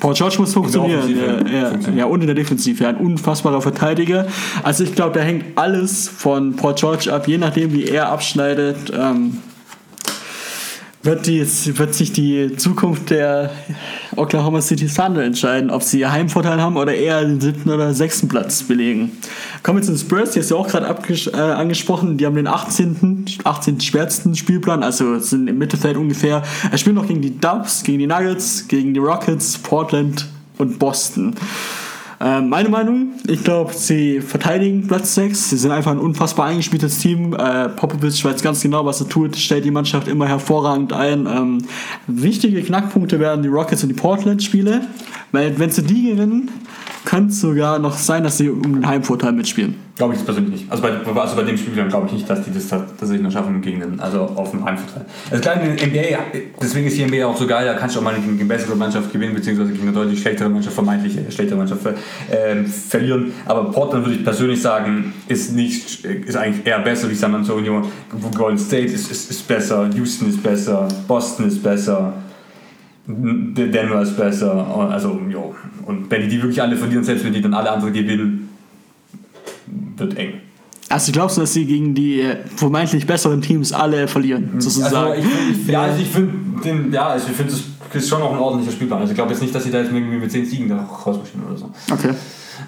Paul George muss funktionieren. Ja, ja, funktionieren. ja, und in der Defensive. Ja, ein unfassbarer Verteidiger. Also ich glaube, da hängt alles von Paul George ab, je nachdem, wie er abschneidet. Ähm, wird, die, wird sich die Zukunft der Oklahoma City Thunder entscheiden, ob sie Heimvorteil haben oder eher den siebten oder sechsten Platz belegen. Kommen wir zu den Spurs, die hast du auch gerade äh, angesprochen. Die haben den 18. 18. schwersten Spielplan, also sind im Mittelfeld ungefähr. Er spielt noch gegen die Dubs, gegen die Nuggets, gegen die Rockets, Portland und Boston. Äh, meine Meinung, ich glaube, sie verteidigen Platz 6. Sie sind einfach ein unfassbar eingespieltes Team. Äh, Popovic weiß ganz genau, was er tut, stellt die Mannschaft immer hervorragend ein. Ähm, wichtige Knackpunkte werden die Rockets und die Portland-Spiele, weil wenn sie die gewinnen, könnte es sogar noch sein, dass sie um den Heimvorteil mitspielen. Glaube ich persönlich nicht. Also bei, also bei dem Spiel glaube ich nicht, dass die das ta- tatsächlich noch schaffen gegen den, also auf dem Heimvorteil. Also klar, in NBA, deswegen ist die NBA auch so geil, da kannst du auch mal gegen eine bessere Mannschaft gewinnen, beziehungsweise gegen eine deutlich schlechtere Mannschaft, vermeintlich äh, schlechtere Mannschaft ver- ähm, verlieren. Aber Portland würde ich persönlich sagen, ist nicht, ist eigentlich eher besser wie San Antonio. Golden State ist, ist, ist besser, Houston ist besser, Boston ist besser. Denver ist besser, also jo. Und wenn die die wirklich alle verlieren, selbst wenn die dann alle anderen gewinnen, wird eng. Also glaubst du, dass sie gegen die äh, vermeintlich besseren Teams alle verlieren, sozusagen? Also ich, ich, ja, also ich finde ja, also ich finde das ist schon auch ein ordentlicher Spielplan. Also ich glaube jetzt nicht, dass sie da jetzt irgendwie mit 10 Siegen da rausmarschieren oder so. okay.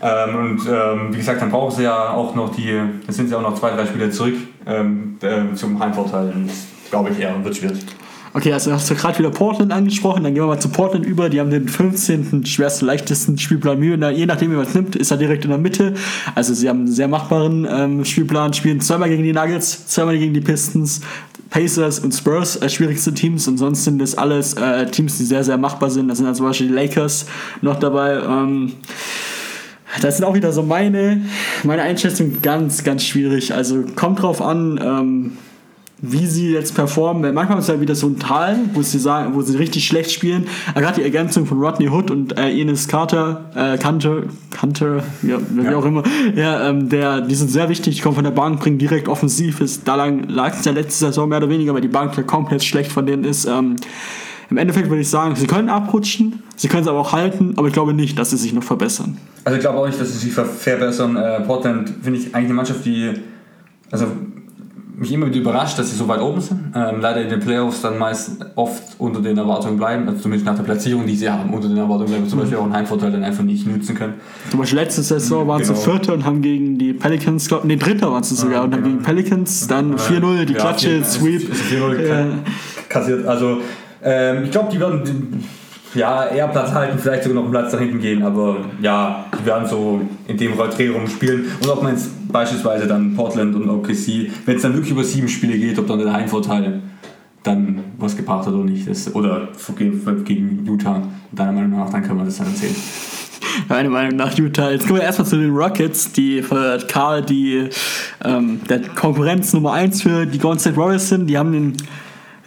Ähm, und ähm, wie gesagt, dann brauchen sie ja auch noch die, jetzt sind sie auch noch zwei, drei Spiele zurück ähm, ähm, zum Heimvorteil. Und das glaube ich eher wird schwierig. Okay, also hast du gerade wieder Portland angesprochen, dann gehen wir mal zu Portland über. Die haben den 15. schwersten, leichtesten Spielplan Je nachdem, wie man es nimmt, ist er direkt in der Mitte. Also sie haben einen sehr machbaren ähm, Spielplan, spielen zweimal gegen die Nuggets, zweimal gegen die Pistons, Pacers und Spurs als schwierigste Teams. Und sonst sind das alles äh, Teams, die sehr, sehr machbar sind. Da sind dann zum Beispiel die Lakers noch dabei. Ähm, das sind auch wieder so meine, meine Einschätzung ganz, ganz schwierig. Also kommt drauf an, ähm, wie sie jetzt performen. Manchmal ist ja wieder so ein Tal, wo sie sagen, wo sie richtig schlecht spielen. Aber Gerade die Ergänzung von Rodney Hood und äh, Enes Carter, äh, Cantor, Cantor, ja, wie Ja. auch immer, ja, ähm, der, die sind sehr wichtig, die kommen von der Bank, bringen direkt offensiv. Ist, da lang lag es ja letzte Saison mehr oder weniger, weil die Bank ja komplett schlecht von denen ist. Ähm, Im Endeffekt würde ich sagen, sie können abrutschen, sie können es aber auch halten, aber ich glaube nicht, dass sie sich noch verbessern. Also ich glaube auch nicht, dass sie sich ver- verbessern. Äh, Portland finde ich eigentlich eine Mannschaft, die also mich immer wieder überrascht, dass sie so weit oben sind. Ähm, leider in den Playoffs dann meist oft unter den Erwartungen bleiben, also zumindest nach der Platzierung, die sie haben, unter den Erwartungen bleiben. Zum Beispiel auch einen Heimvorteil dann einfach nicht nutzen können. Zum Beispiel letzte Saison waren sie Genau. Vierte und haben gegen die Pelicans, glaub, nee, Dritter waren sie sogar, und haben genau. gegen Pelicans dann 4-0, die Ja, Klatsche, vier- Sweep. also 4-0 Ja. kassiert. Also ähm, ich glaube, die werden ja eher Platz halten, vielleicht sogar noch einen Platz nach hinten gehen, aber ja, die werden so in dem Drehraum spielen. Und ob man jetzt beispielsweise dann Portland und OKC, wenn es dann wirklich über sieben Spiele geht, ob dann der Heimvorteil dann was gebracht hat oder nicht. Das, oder gegen, gegen Utah, deiner Meinung nach, dann kann man das dann erzählen. Meiner Meinung nach Utah. Jetzt kommen wir erstmal zu den Rockets, die für Karl die ähm, der Konkurrenz Nummer 1 für die Golden State Warriors sind. Die haben den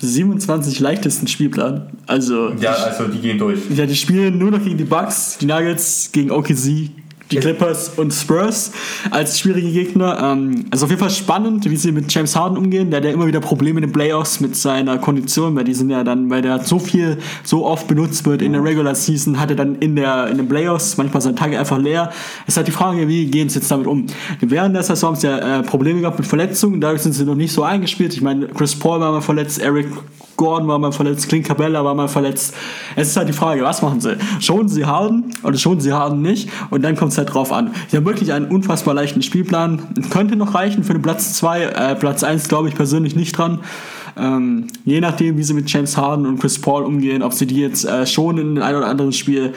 27 leichtesten Spielplan. Also, ja, also die gehen durch. Ja, die spielen nur noch gegen die Bucks, die Nuggets, gegen OKC, die Clippers und Spurs als schwierige Gegner. Ähm, also auf jeden Fall spannend, wie sie mit James Harden umgehen. Der hat ja immer wieder Probleme in den Playoffs mit seiner Kondition, weil die sind ja dann, weil der so viel, so oft benutzt wird in der Regular Season, hat er dann in, der, in den Playoffs manchmal seine Tage einfach leer. Es ist halt die Frage, wie gehen sie jetzt damit um? Während der Saison haben sie ja äh, Probleme gehabt mit Verletzungen, dadurch sind sie noch nicht so eingespielt. Ich meine, Chris Paul war mal verletzt, Eric Gordon war mal verletzt, Clint Cabella war mal verletzt. Es ist halt die Frage, was machen sie? Schonen sie Harden oder schonen sie Harden nicht? Und dann kommt es halt drauf an. Sie haben wirklich einen unfassbar leichten Spielplan. Könnte noch reichen für den Platz 2. Äh, Platz 1 glaube ich persönlich nicht dran. Ähm, je nachdem, wie sie mit James Harden und Chris Paul umgehen, ob sie die jetzt äh, schon in ein oder anderes Spiel,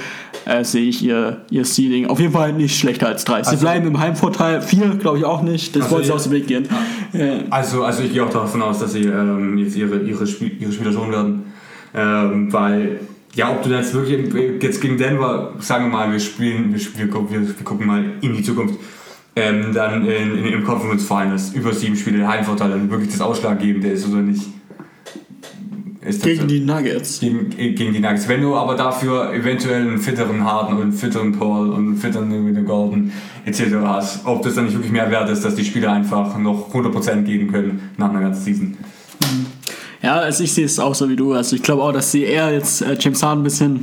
äh, sehe ich ihr, ihr Seeding. Auf jeden Fall nicht schlechter als drei. Also, sie bleiben im Heimvorteil. Vier glaube ich auch nicht. Das also wollen sie aus dem Weg gehen. Ja. Also, also ich gehe auch davon aus, dass sie ähm, jetzt ihre, ihre, Spiel, ihre Spieler schon werden. Ähm, weil ja, ob du jetzt wirklich jetzt gegen Denver, sagen wir mal, wir spielen, wir, wir, wir gucken mal in die Zukunft, ähm, dann in, in, im Conference Finals über sieben Spiele der Heimvorteil dann wirklich das Ausschlaggebende ist oder nicht. Ist gegen die Nuggets. Gegen, gegen die Nuggets. Wenn du aber dafür eventuell einen fitteren Harden und einen fitteren Paul und einen fitteren Gordon etc. hast, ob das dann nicht wirklich mehr wert ist, dass die Spieler einfach noch 100% geben können nach einer ganzen Season. Mhm. Ja, also ich sehe es auch so wie du. Also ich glaube auch, dass sie eher jetzt äh, James Harden ein bisschen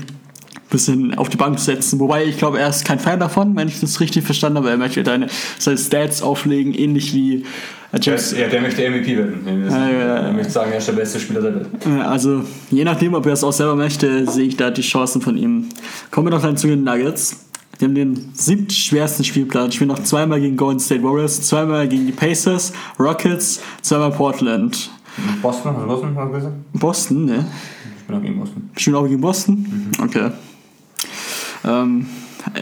bisschen auf die Bank setzen. Wobei ich glaube, er ist kein Fan davon, wenn ich das richtig verstanden habe. Er möchte deine, seine Stats auflegen, ähnlich wie äh, James. Ja, der möchte MVP werden. Er möchte sagen, er ist der beste Spieler der Welt. Also, je nachdem, ob er es auch selber möchte, sehe ich da die Chancen von ihm. Kommen wir noch dann zu den Nuggets. Die haben den siebten schwersten Spielplan. Spielen noch zweimal gegen Golden State Warriors, zweimal gegen die Pacers, Rockets, zweimal Portland. Boston, hast du Boston gesagt? Boston, ne? Ich bin auch gegen Boston. Spielen auch gegen Boston? Mhm. Okay. Ähm,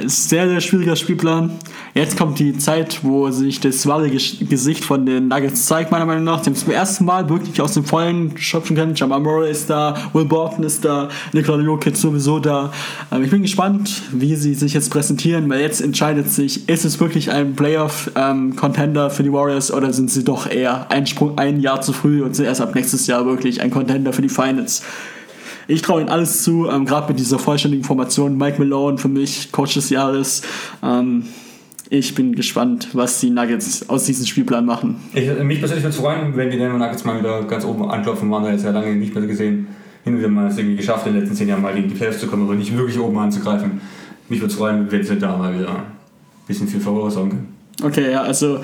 sehr, sehr schwieriger Spielplan. Jetzt kommt die Zeit, wo sich das wahre Gesicht von den Nuggets zeigt, meiner Meinung nach. Die haben zum ersten Mal wirklich aus dem Vollen schöpfen können. Jamal Murray ist da, Will Borton ist da, Nikola Jokic sowieso da. Ähm, ich bin gespannt, wie sie sich jetzt präsentieren, weil jetzt entscheidet sich, ist es wirklich ein Playoff-Contender ähm, für die Warriors oder sind sie doch eher ein Sprung ein Jahr zu früh und sind erst ab nächstes Jahr wirklich ein Contender für die Finals. Ich traue ihnen alles zu, ähm, gerade mit dieser vollständigen Formation. Mike Malone für mich, Coach des Jahres. Ähm, ich bin gespannt, was die Nuggets aus diesem Spielplan machen. Ich, mich persönlich würde es freuen, wenn die Denver Nuggets mal wieder ganz oben anklopfen. Waren da jetzt ja lange nicht mehr gesehen. Hin und wieder mal es irgendwie geschafft, in den letzten zehn Jahren mal gegen die Playoffs zu kommen, aber nicht wirklich oben anzugreifen. Mich würde es freuen, wenn sie da mal wieder ein bisschen viel voraussagen können. Okay, ja, also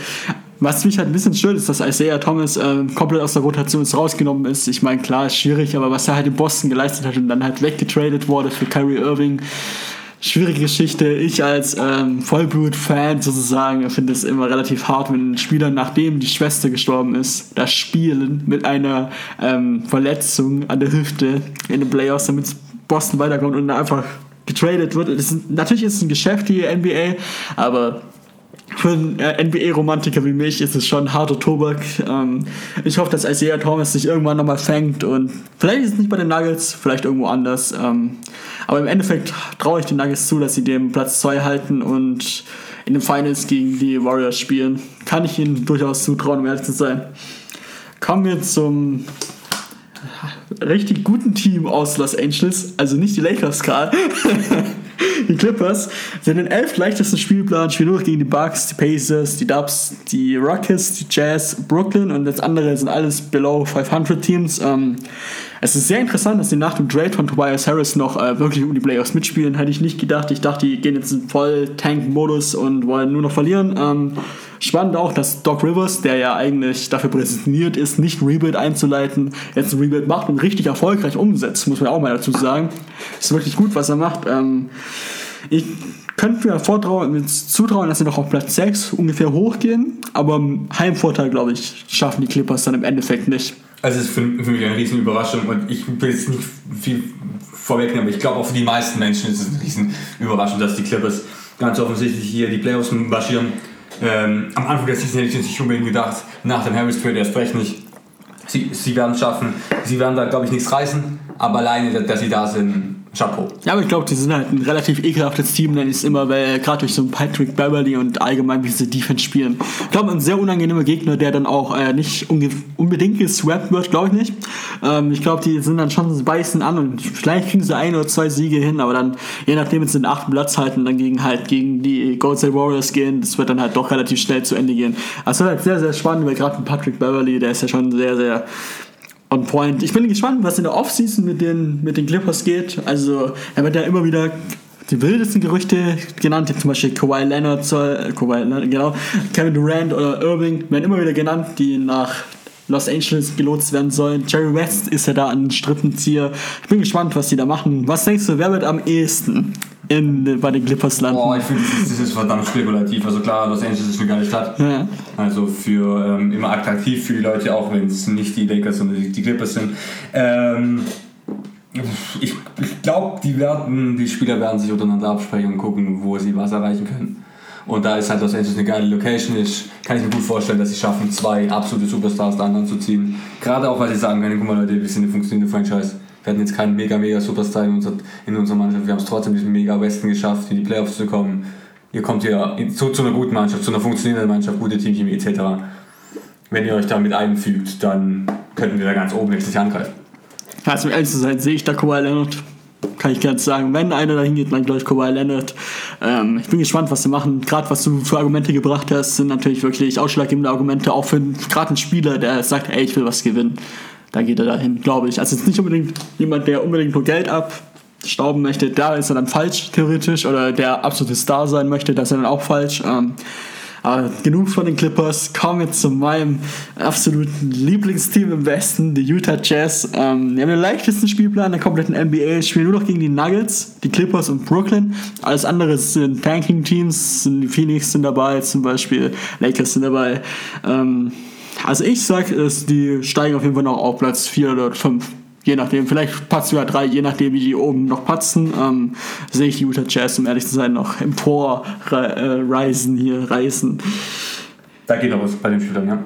was mich halt ein bisschen stört, ist, dass Isaiah Thomas äh, komplett aus der Rotation rausgenommen ist. Ich meine, klar, ist schwierig, aber was er halt in Boston geleistet hat und dann halt weggetradet wurde für Kyrie Irving, schwierige Geschichte. Ich als ähm, Vollblut-Fan sozusagen finde es immer relativ hart, wenn Spieler, nachdem die Schwester gestorben ist, das Spielen mit einer ähm, Verletzung an der Hüfte in den Playoffs, damit Boston weiterkommt und einfach getradet wird. Ist, natürlich ist es ein Geschäft, die NBA, aber für einen äh, NBA-Romantiker wie mich ist es schon harter Tobak. Ähm, ich hoffe, dass Isaiah Thomas sich irgendwann nochmal fängt und vielleicht ist es nicht bei den Nuggets, vielleicht irgendwo anders. Ähm, aber im Endeffekt traue ich den Nuggets zu, dass sie den Platz 2 halten und in den Finals gegen die Warriors spielen. Kann ich ihnen durchaus zutrauen, um ehrlich zu sein. Kommen wir zum richtig guten Team aus Los Angeles, also nicht die Lakers, Karl. die Clippers sind den elf leichtesten Spielplan, spielen nur gegen die Bucks, die Pacers, die Dubs, die Rockets, die Jazz, Brooklyn und das andere sind alles below 500 Teams. Ähm, es ist sehr interessant, dass sie nach dem Trade von Tobias Harris noch äh, wirklich um die Playoffs mitspielen. Hätte ich nicht gedacht. Ich dachte, die gehen jetzt in voll Tank-Modus und wollen nur noch verlieren. Ähm, spannend auch, dass Doc Rivers, der ja eigentlich dafür präsentiert ist, nicht Rebuild einzuleiten, jetzt ein Rebuild macht und richtig erfolgreich umsetzt, muss man auch mal dazu sagen. Ist wirklich gut, was er macht. Ähm, ich könnte mir mir zutrauen, dass sie noch auf Platz 6 ungefähr hochgehen, aber im Heimvorteil, glaube ich, schaffen die Clippers dann im Endeffekt nicht. Also es ist für, für mich eine riesen Überraschung und ich will jetzt nicht viel vorwegnehmen, aber ich glaube auch für die meisten Menschen ist es eine riesen Überraschung, dass die Clippers ganz offensichtlich hier die Playoffs marschieren. Ähm, am Anfang der Season hätte ich nicht unbedingt gedacht, nach dem Harris Trade erst recht nicht. Sie, sie werden es schaffen, sie werden da glaube ich nichts reißen, aber alleine, dass sie da sind, Chapeau. Ja, aber ich glaube, die sind halt ein relativ ekelhaftes Team, ich es immer, weil gerade durch so einen Patrick Beverly und allgemein, wie sie Defense spielen. Ich glaube, ein sehr unangenehmer Gegner, der dann auch äh, nicht unbedingt geswappt wird, glaube ich nicht. Ähm, ich glaube, die sind dann schon beißen an und vielleicht kriegen sie ein oder zwei Siege hin, aber dann, je nachdem, wenn sie den achten Platz halten, dann gegen halt gegen die Gold State Warriors gehen, das wird dann halt doch relativ schnell zu Ende gehen. Also halt sehr, sehr spannend, weil gerade Patrick Beverly, der ist ja schon sehr, sehr on point. Ich bin gespannt, was in der Offseason mit den, mit den Clippers geht. Also, er wird ja immer wieder die wildesten Gerüchte genannt, zum Beispiel Kawhi Leonard, soll, Kawhi Leonard, genau, Kevin Durant oder Irving werden immer wieder genannt, die nach Los Angeles gelotst werden sollen. Jerry West ist ja da ein Strippenzieher. Ich bin gespannt, was die da machen. Was denkst du, wer wird am ehesten in, bei den Clippers landen? Boah, ich finde, das, das, ist verdammt spekulativ. Also klar, Los Angeles ist eine geile Stadt. Ja. Also für ähm, immer attraktiv für die Leute, auch wenn es nicht die Lakers, sondern die, die Clippers sind. Ähm, ich, ich glaube, die, die Spieler werden sich untereinander absprechen und gucken, wo sie was erreichen können. Und da ist halt Los Angeles eine geile Location. Ich kann ich mir gut vorstellen, dass sie schaffen, zwei absolute Superstars da anzuziehen. Gerade auch, weil sie sagen können, guck mal Leute, wir sind eine funktionierende Franchise. Wir hatten jetzt keinen mega, mega Superstar in, unser, in unserer Mannschaft. Wir haben es trotzdem diesen mega Westen geschafft, in die Playoffs zu kommen. Ihr kommt hier zu, zu einer guten Mannschaft, zu einer funktionierenden Mannschaft, gute Teamchemie etc. Wenn ihr euch damit einfügt, dann könnten wir da ganz oben letztlich angreifen. Ja, also um ehrlich zu sein, sehe ich da Kawhi Leonard kann ich ganz sagen. Wenn einer dahin geht, dann glaube ich Kawhi Leonard. Ähm, ich bin gespannt, was sie machen. Gerade was du für Argumente gebracht hast, sind natürlich wirklich ausschlaggebende Argumente, auch für gerade einen Spieler, der sagt, ey, ich will was gewinnen. Da geht er dahin, glaube ich. Also jetzt nicht unbedingt jemand, der unbedingt nur Geld abstauben möchte, da ist er dann falsch, theoretisch. Oder der absolute Star sein möchte, da ist er dann auch falsch. Ähm, aber genug von den Clippers. Kommen wir zu meinem absoluten Lieblingsteam im Westen, die Utah Jazz. Ähm, die haben den leichtesten Spielplan der kompletten NBA. Spielen nur noch gegen die Nuggets, die Clippers und Brooklyn. Alles andere sind Tanking-Teams. Die Phoenix sind dabei, zum Beispiel Lakers sind dabei. Ähm, also ich sag, die steigen auf jeden Fall noch auf Platz 4 oder 5 je nachdem, vielleicht patzen wir drei, je nachdem, wie die oben noch patzen, ähm, sehe ich die Utah Jazz, um ehrlich zu sein, noch empor äh, reisen hier, reisen. Da geht noch was bei den Spielern, ja.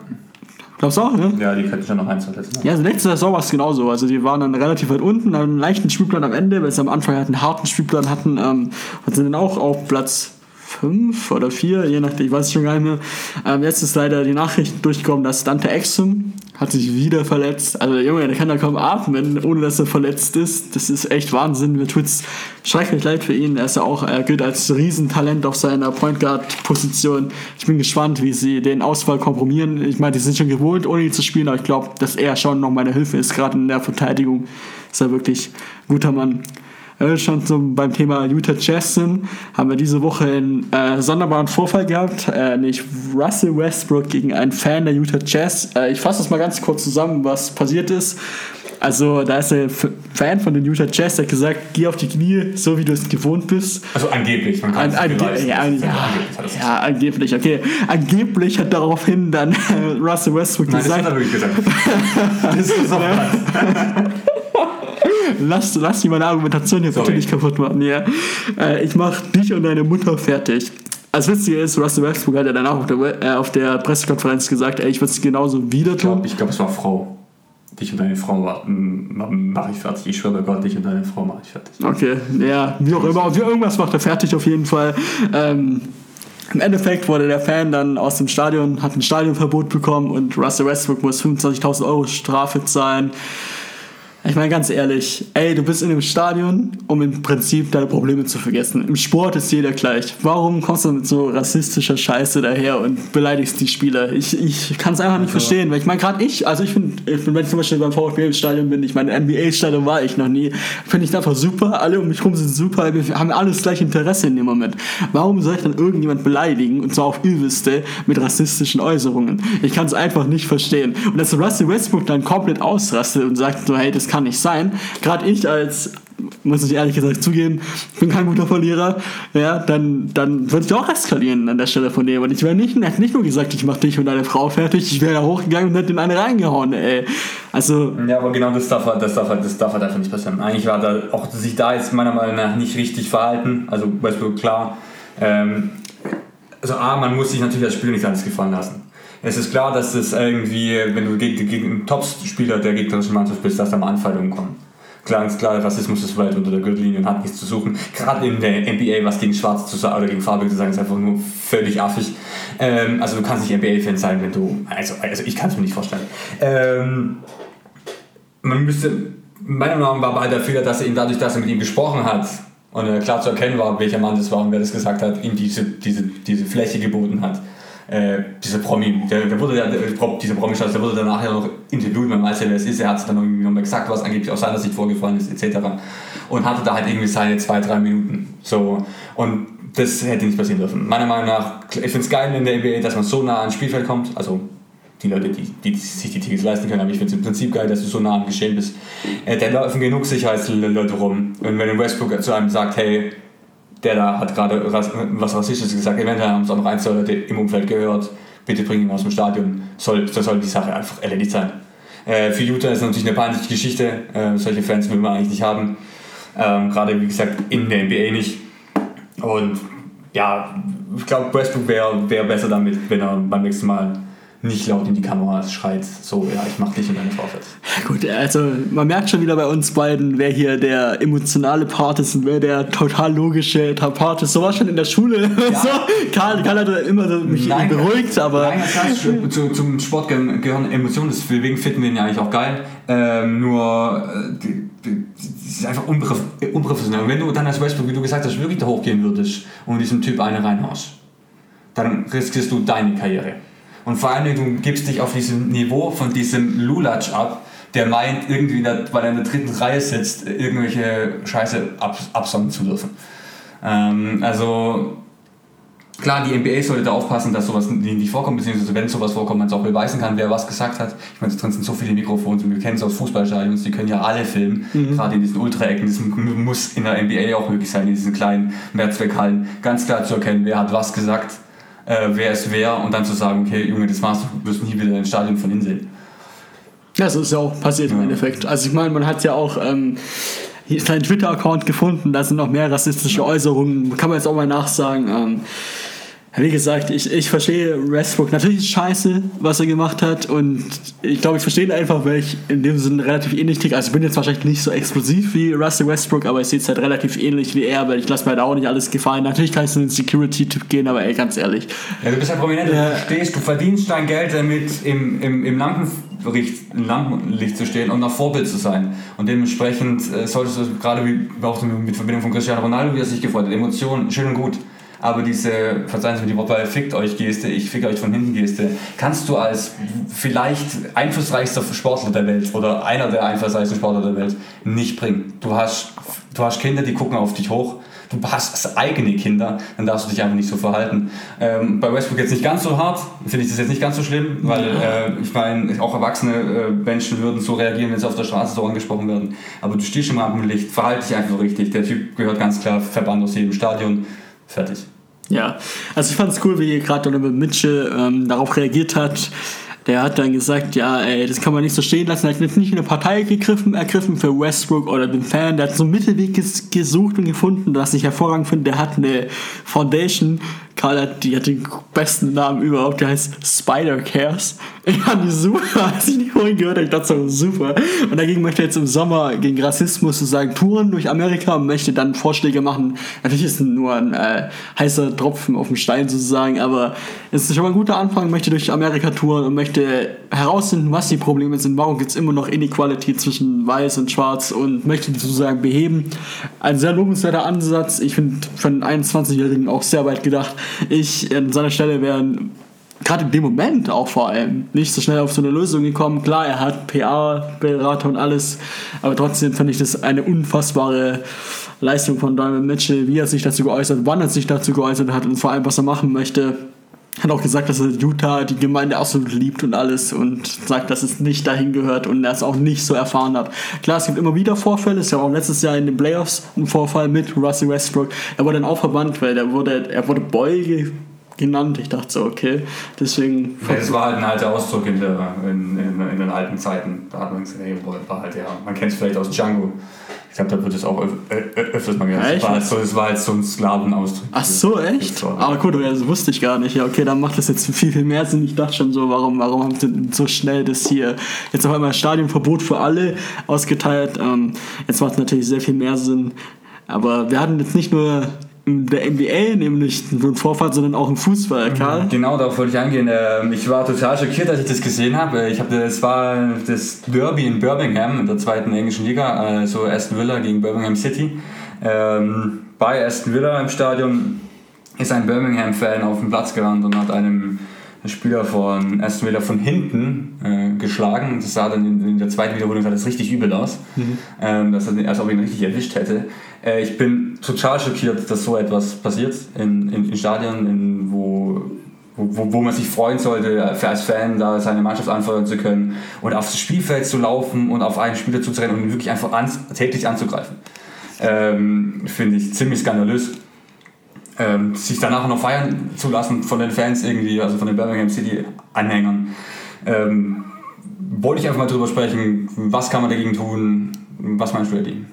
Glaubst du auch, ne? Ja, die könnten schon noch eins verletzen. Ja, also letzte Saison war es genauso. Also die waren dann relativ weit unten, haben einen leichten Spielplan am Ende, weil sie am Anfang halt einen harten Spielplan hatten ähm, und sind dann auch auf Platz 5 oder 4, je nachdem, ich weiß schon gar nicht mehr. Ähm, jetzt ist leider die Nachricht durchgekommen, dass Dante Exum hat sich wieder verletzt. Also der Junge, der kann da kaum atmen, ohne dass er verletzt ist. Das ist echt Wahnsinn. Mir tut es schrecklich leid für ihn. Er ist ja auch, er gilt als Riesentalent auf seiner Point Guard Position. Ich bin gespannt, wie sie den Ausfall kompromieren. Ich meine, die sind schon gewohnt, ohne ihn zu spielen, aber ich glaube, dass er schon noch meine Hilfe ist, gerade in der Verteidigung. Ist er wirklich ein guter Mann äh, schon zum, beim Thema Utah Jazz sind, haben wir diese Woche einen äh, sonderbaren Vorfall gehabt, äh, nämlich Russell Westbrook gegen einen Fan der Utah Jazz. Äh, ich fasse das mal ganz kurz zusammen, was passiert ist. Also da ist der Fan von den Utah Jazz, der hat gesagt, geh auf die Knie, so wie du es gewohnt bist. Also angeblich, man kann An, ange ja, ja, angeblich, ja, angeblich, okay. Angeblich hat daraufhin dann Russell Westbrook Nein, gesagt. Das hat er wirklich gesagt. das ist so lass, lass die meine Argumentation jetzt natürlich kaputt machen. Ja. Äh, ich mach dich und deine Mutter fertig. Das Witzige ist, Russell Westbrook hat ja danach auf der, äh, auf der Pressekonferenz gesagt, ey, ich würde es genauso wieder tun. Ich glaube, glaub, es war Frau. Dich und deine Frau mache ich fertig. Ich schwöre bei Gott, dich und deine Frau mache ich fertig. Okay, ja, wie auch immer. Irgendwas macht er fertig auf jeden Fall. Ähm, im Endeffekt wurde der Fan dann aus dem Stadion, hat ein Stadionverbot bekommen und Russell Westbrook muss 25.000 Euro Strafe zahlen. Ich meine ganz ehrlich, ey, du bist in dem Stadion, um im Prinzip deine Probleme zu vergessen. Im Sport ist jeder gleich. Warum kommst du mit so rassistischer Scheiße daher und beleidigst die Spieler? Ich, ich kann es einfach nicht also. verstehen, weil ich meine gerade ich, also ich finde, wenn ich zum Beispiel beim VfB im Stadion bin, ich meine NBA-Stadion war ich noch nie, finde ich einfach super. Alle um mich herum sind super, wir haben alles gleich Interesse in dem Moment. Warum soll ich dann irgendjemand beleidigen und zwar auf übelste mit rassistischen Äußerungen? Ich kann es einfach nicht verstehen. Und dass Russell Westbrook dann komplett ausrastet und sagt so, hey, das kann nicht sein. Gerade ich als muss ich ehrlich gesagt zugeben, ich bin kein guter Verlierer, ja, dann, dann würde ich auch eskalieren an der Stelle von dem. Und ich wäre nicht, hätte nicht nur gesagt, ich mache dich und deine Frau fertig, ich wäre da hochgegangen und hätte in eine reingehauen, ey. Also. Ja, aber genau das darf, das darf, das darf halt einfach nicht passieren. Eigentlich war da auch sich da jetzt meiner Meinung nach nicht richtig verhalten. Also, weißt klar, ähm, also A, man muss sich natürlich als Spieler nicht alles gefallen lassen. Es ist klar, dass es irgendwie, wenn du gegen, gegen einen Top-Spieler der gegnerischen Mannschaft bist, dass da mal Anfeindungen kommen. Ganz klar, Rassismus ist weit unter der Gürtellinie und hat nichts zu suchen. Gerade in der NBA, was gegen Schwarz zu sagen oder gegen Farbe zu sagen, ist einfach nur völlig affig. Ähm, also du kannst nicht NBA-Fan sein, wenn du. Also, also ich kann es mir nicht vorstellen. Ähm, man müsste. Meiner Meinung nach war bei der Fehler, dass er ihn dadurch, dass er mit ihm gesprochen hat und klar zu erkennen war, welcher Mann das war und wer das gesagt hat, ihm diese, diese, diese Fläche geboten hat äh, dieser Promi, der, der wurde ja, dieser promi der wurde danach ja noch interviewt, weiß ja, wer es ist, er hat dann irgendwie nochmal gesagt, was angeblich aus seiner Sicht vorgefallen ist, etc. Und hatte da halt irgendwie seine zwei, drei Minuten. So. Und das hätte nicht passieren dürfen. Meiner Meinung nach, ich finde es geil in der NBA, dass man so nah ans Spielfeld kommt, also die Leute, die, die sich die Tickets leisten können, aber ich finde es im Prinzip geil, dass du so nah am Geschehen bist. Äh, da laufen genug Sicherheitsleute rum. Und wenn Westbrook zu einem sagt, hey, der da hat gerade was Rassistisches gesagt, eventuell haben es auch noch ein, zwei Leute im Umfeld gehört, bitte bring ihn aus dem Stadion, soll, so soll die Sache einfach erledigt sein. Äh, für Utah ist es natürlich eine peinliche Geschichte, äh, solche Fans will man eigentlich nicht haben, ähm, gerade wie gesagt in der NBA nicht. Und ja, ich glaube, Westbrook wäre wär besser damit, wenn er beim nächsten Mal nicht laut in die Kamera schreit, so, ja, ich mach dich und deine Frau fest. Gut, also man merkt schon wieder bei uns beiden, wer hier der emotionale Part ist und wer der total logische Part ist. So war schon in der Schule. Ja. so, Karl, Karl hat immer so mich nein, beruhigt, aber... Nein, das heißt, zu, zum Sport gehören Emotionen, deswegen finden wir ihn ja eigentlich auch geil. Ähm, nur, es ist einfach unprofessionell. Und wenn du dann als Westbrook, wie du gesagt hast, wirklich da hochgehen würdest und diesem Typ eine reinhaust, dann riskierst du deine Karriere. Und vor allem, du gibst dich auf diesem Niveau von diesem Lulatsch ab, der meint, irgendwie, der, weil er in der dritten Reihe sitzt, irgendwelche Scheiße ab, zu dürfen. Ähm, also, klar, die NBA sollte da aufpassen, dass sowas nicht vorkommt, beziehungsweise wenn sowas vorkommt, man es auch beweisen kann, wer was gesagt hat. Ich meine, da drin sind so viele Mikrofone, wir kennen es aus Fußballstadions, die können ja alle filmen, mhm. gerade in diesen Ultra-Ecken. Das muss in der NBA auch möglich sein, in diesen kleinen Mehrzweckhallen, ganz klar zu erkennen, wer hat was gesagt äh, wer ist wer und dann zu sagen, okay, Junge, das war's, du wirst nie wieder ein Stadion von innen sehen. Ja, so ist ja auch passiert ja. im Endeffekt. Also ich meine, man hat ja auch ähm, seinen Twitter-Account gefunden, da sind noch mehr rassistische Äußerungen, kann man jetzt auch mal nachsagen. Ähm, wie gesagt, ich, ich verstehe Westbrook. Natürlich ist scheiße, was er gemacht hat. Und ich glaube, ich verstehe ihn einfach, weil ich in dem Sinne relativ ähnlich ticke. Also ich bin jetzt wahrscheinlich nicht so explosiv wie Russell Westbrook, aber ich sehe es halt relativ ähnlich wie er, weil ich lasse mir halt auch nicht alles gefallen. Natürlich kann ich so einen Security-Tipp gehen, aber ey, ganz ehrlich. Ja, du bist ja prominent, ja. du stehst, du verdienst dein Geld damit, im, im, im Lampenlicht, Lampenlicht zu stehen und ein Vorbild zu sein. Und dementsprechend äh, solltest du gerade wie auch mit Verbindung von Cristiano Ronaldo, wie er sich gefreut hat, Emotionen, schön und gut aber diese, verzeihen Sie mir die Wortwahl, fickt euch Geste, ich fick euch von hinten Geste, kannst du als vielleicht einflussreichster Sportler der Welt oder einer der einflussreichsten Sportler der Welt nicht bringen. Du hast, du hast Kinder, die gucken auf dich hoch. Du hast eigene Kinder, dann darfst du dich einfach nicht so verhalten. Ähm, bei Westbrook jetzt nicht ganz so hart, finde ich das jetzt nicht ganz so schlimm, weil äh, ich meine, auch erwachsene äh, Menschen würden so reagieren, wenn sie auf der Straße so angesprochen werden. Aber du stehst im Rampenlicht, verhalte dich einfach so richtig. Der Typ gehört ganz klar verbannt aus jedem Stadion. Fertig. Ja, also ich fand es cool, wie gerade Donovan Mitchell ähm, darauf reagiert hat. Der hat dann gesagt, ja, ey, das kann man nicht so stehen lassen. Er hat jetzt nicht eine Partei gegriffen, ergriffen für Westbrook oder den Fan. Der hat so einen Mittelweg gesucht und gefunden, was ich hervorragend finde. Der hat eine Foundation Karl hat, die hat den besten Namen überhaupt, der heißt Spider Cares. Ich fand die super, als ich die vorhin gehört habe, ich dachte so super. Und dagegen möchte er jetzt im Sommer gegen Rassismus sozusagen touren durch Amerika und möchte dann Vorschläge machen. Natürlich ist es nur ein äh, heißer Tropfen auf dem Stein sozusagen, aber es ist schon mal ein guter Anfang, möchte durch Amerika touren und möchte herausfinden, was die Probleme sind, warum gibt es immer noch Inequality zwischen weiß und schwarz und möchte die sozusagen beheben. Ein sehr lobenswerter Ansatz, ich finde einen 21-Jährigen auch sehr weit gedacht ich an seiner Stelle wäre gerade in dem Moment auch vor allem nicht so schnell auf so eine Lösung gekommen. Klar, er hat PA-Berater und alles, aber trotzdem finde ich das eine unfassbare Leistung von Diamond Mitchell, wie er sich dazu geäußert, wann er sich dazu geäußert hat und vor allem, was er machen möchte. Hat auch gesagt, dass er Utah, die Gemeinde absolut liebt und alles und sagt, dass es nicht dahin gehört und er es auch nicht so erfahren hat. Klar, es gibt immer wieder Vorfälle. Es gab auch letztes Jahr in den Playoffs ein Vorfall mit Russell Westbrook. Er wurde dann auch verbannt, weil er wurde, er wurde Boy genannt. Ich dachte so, okay, deswegen. Das war halt ein alter Ausdruck in, der, in, in, in, den alten Zeiten. Da hat man gesagt, hey, war halt ja, man kennt es vielleicht aus Django Ich glaube, da wird es auch öf öf öfters mal gesagt. Das war, halt so, das war halt so ein Sklavenausdruck. Ach so, echt? Aber gut, das wusste ich gar nicht. Ja, okay, dann macht das jetzt viel, viel mehr Sinn. Ich dachte schon so, warum, warum haben sie so schnell das hier jetzt auf einmal Stadionverbot für alle ausgeteilt? Ähm, jetzt macht es natürlich sehr viel mehr Sinn. Aber wir hatten jetzt nicht nur der NBA nämlich nur ein Vorfall, sondern auch im Fußball, Karl. Genau, darauf wollte ich eingehen. Ähm, ich war total schockiert, als ich das gesehen habe. Ich habe das war das Derby in Birmingham in der zweiten englischen Liga, also Aston Villa gegen Birmingham City. Ähm, bei Aston Villa im Stadion ist ein Birmingham-Fan auf den Platz gerannt und hat einem Spieler von Aston Villa von hinten äh, geschlagen. Das sah dann in, in, der zweiten Wiederholung sah das richtig übel aus, mhm. ähm, dass er, als ob ihn richtig erwischt hätte. Äh, ich bin total schockiert, dass so etwas passiert in, in, in Stadien, in, wo, wo, wo man sich freuen sollte, als Fan da seine Mannschaft anfeuern zu können und aufs Spielfeld zu laufen und auf einen Spieler zuzurennen und ihn wirklich einfach an, täglich anzugreifen. Ähm, Finde ich ziemlich skandalös ähm, sich danach noch feiern zu lassen von den Fans irgendwie, also von den Birmingham City Anhängern. Ähm, wollte ich einfach mal drüber sprechen, was kann man dagegen tun, was meinst du, Eddie?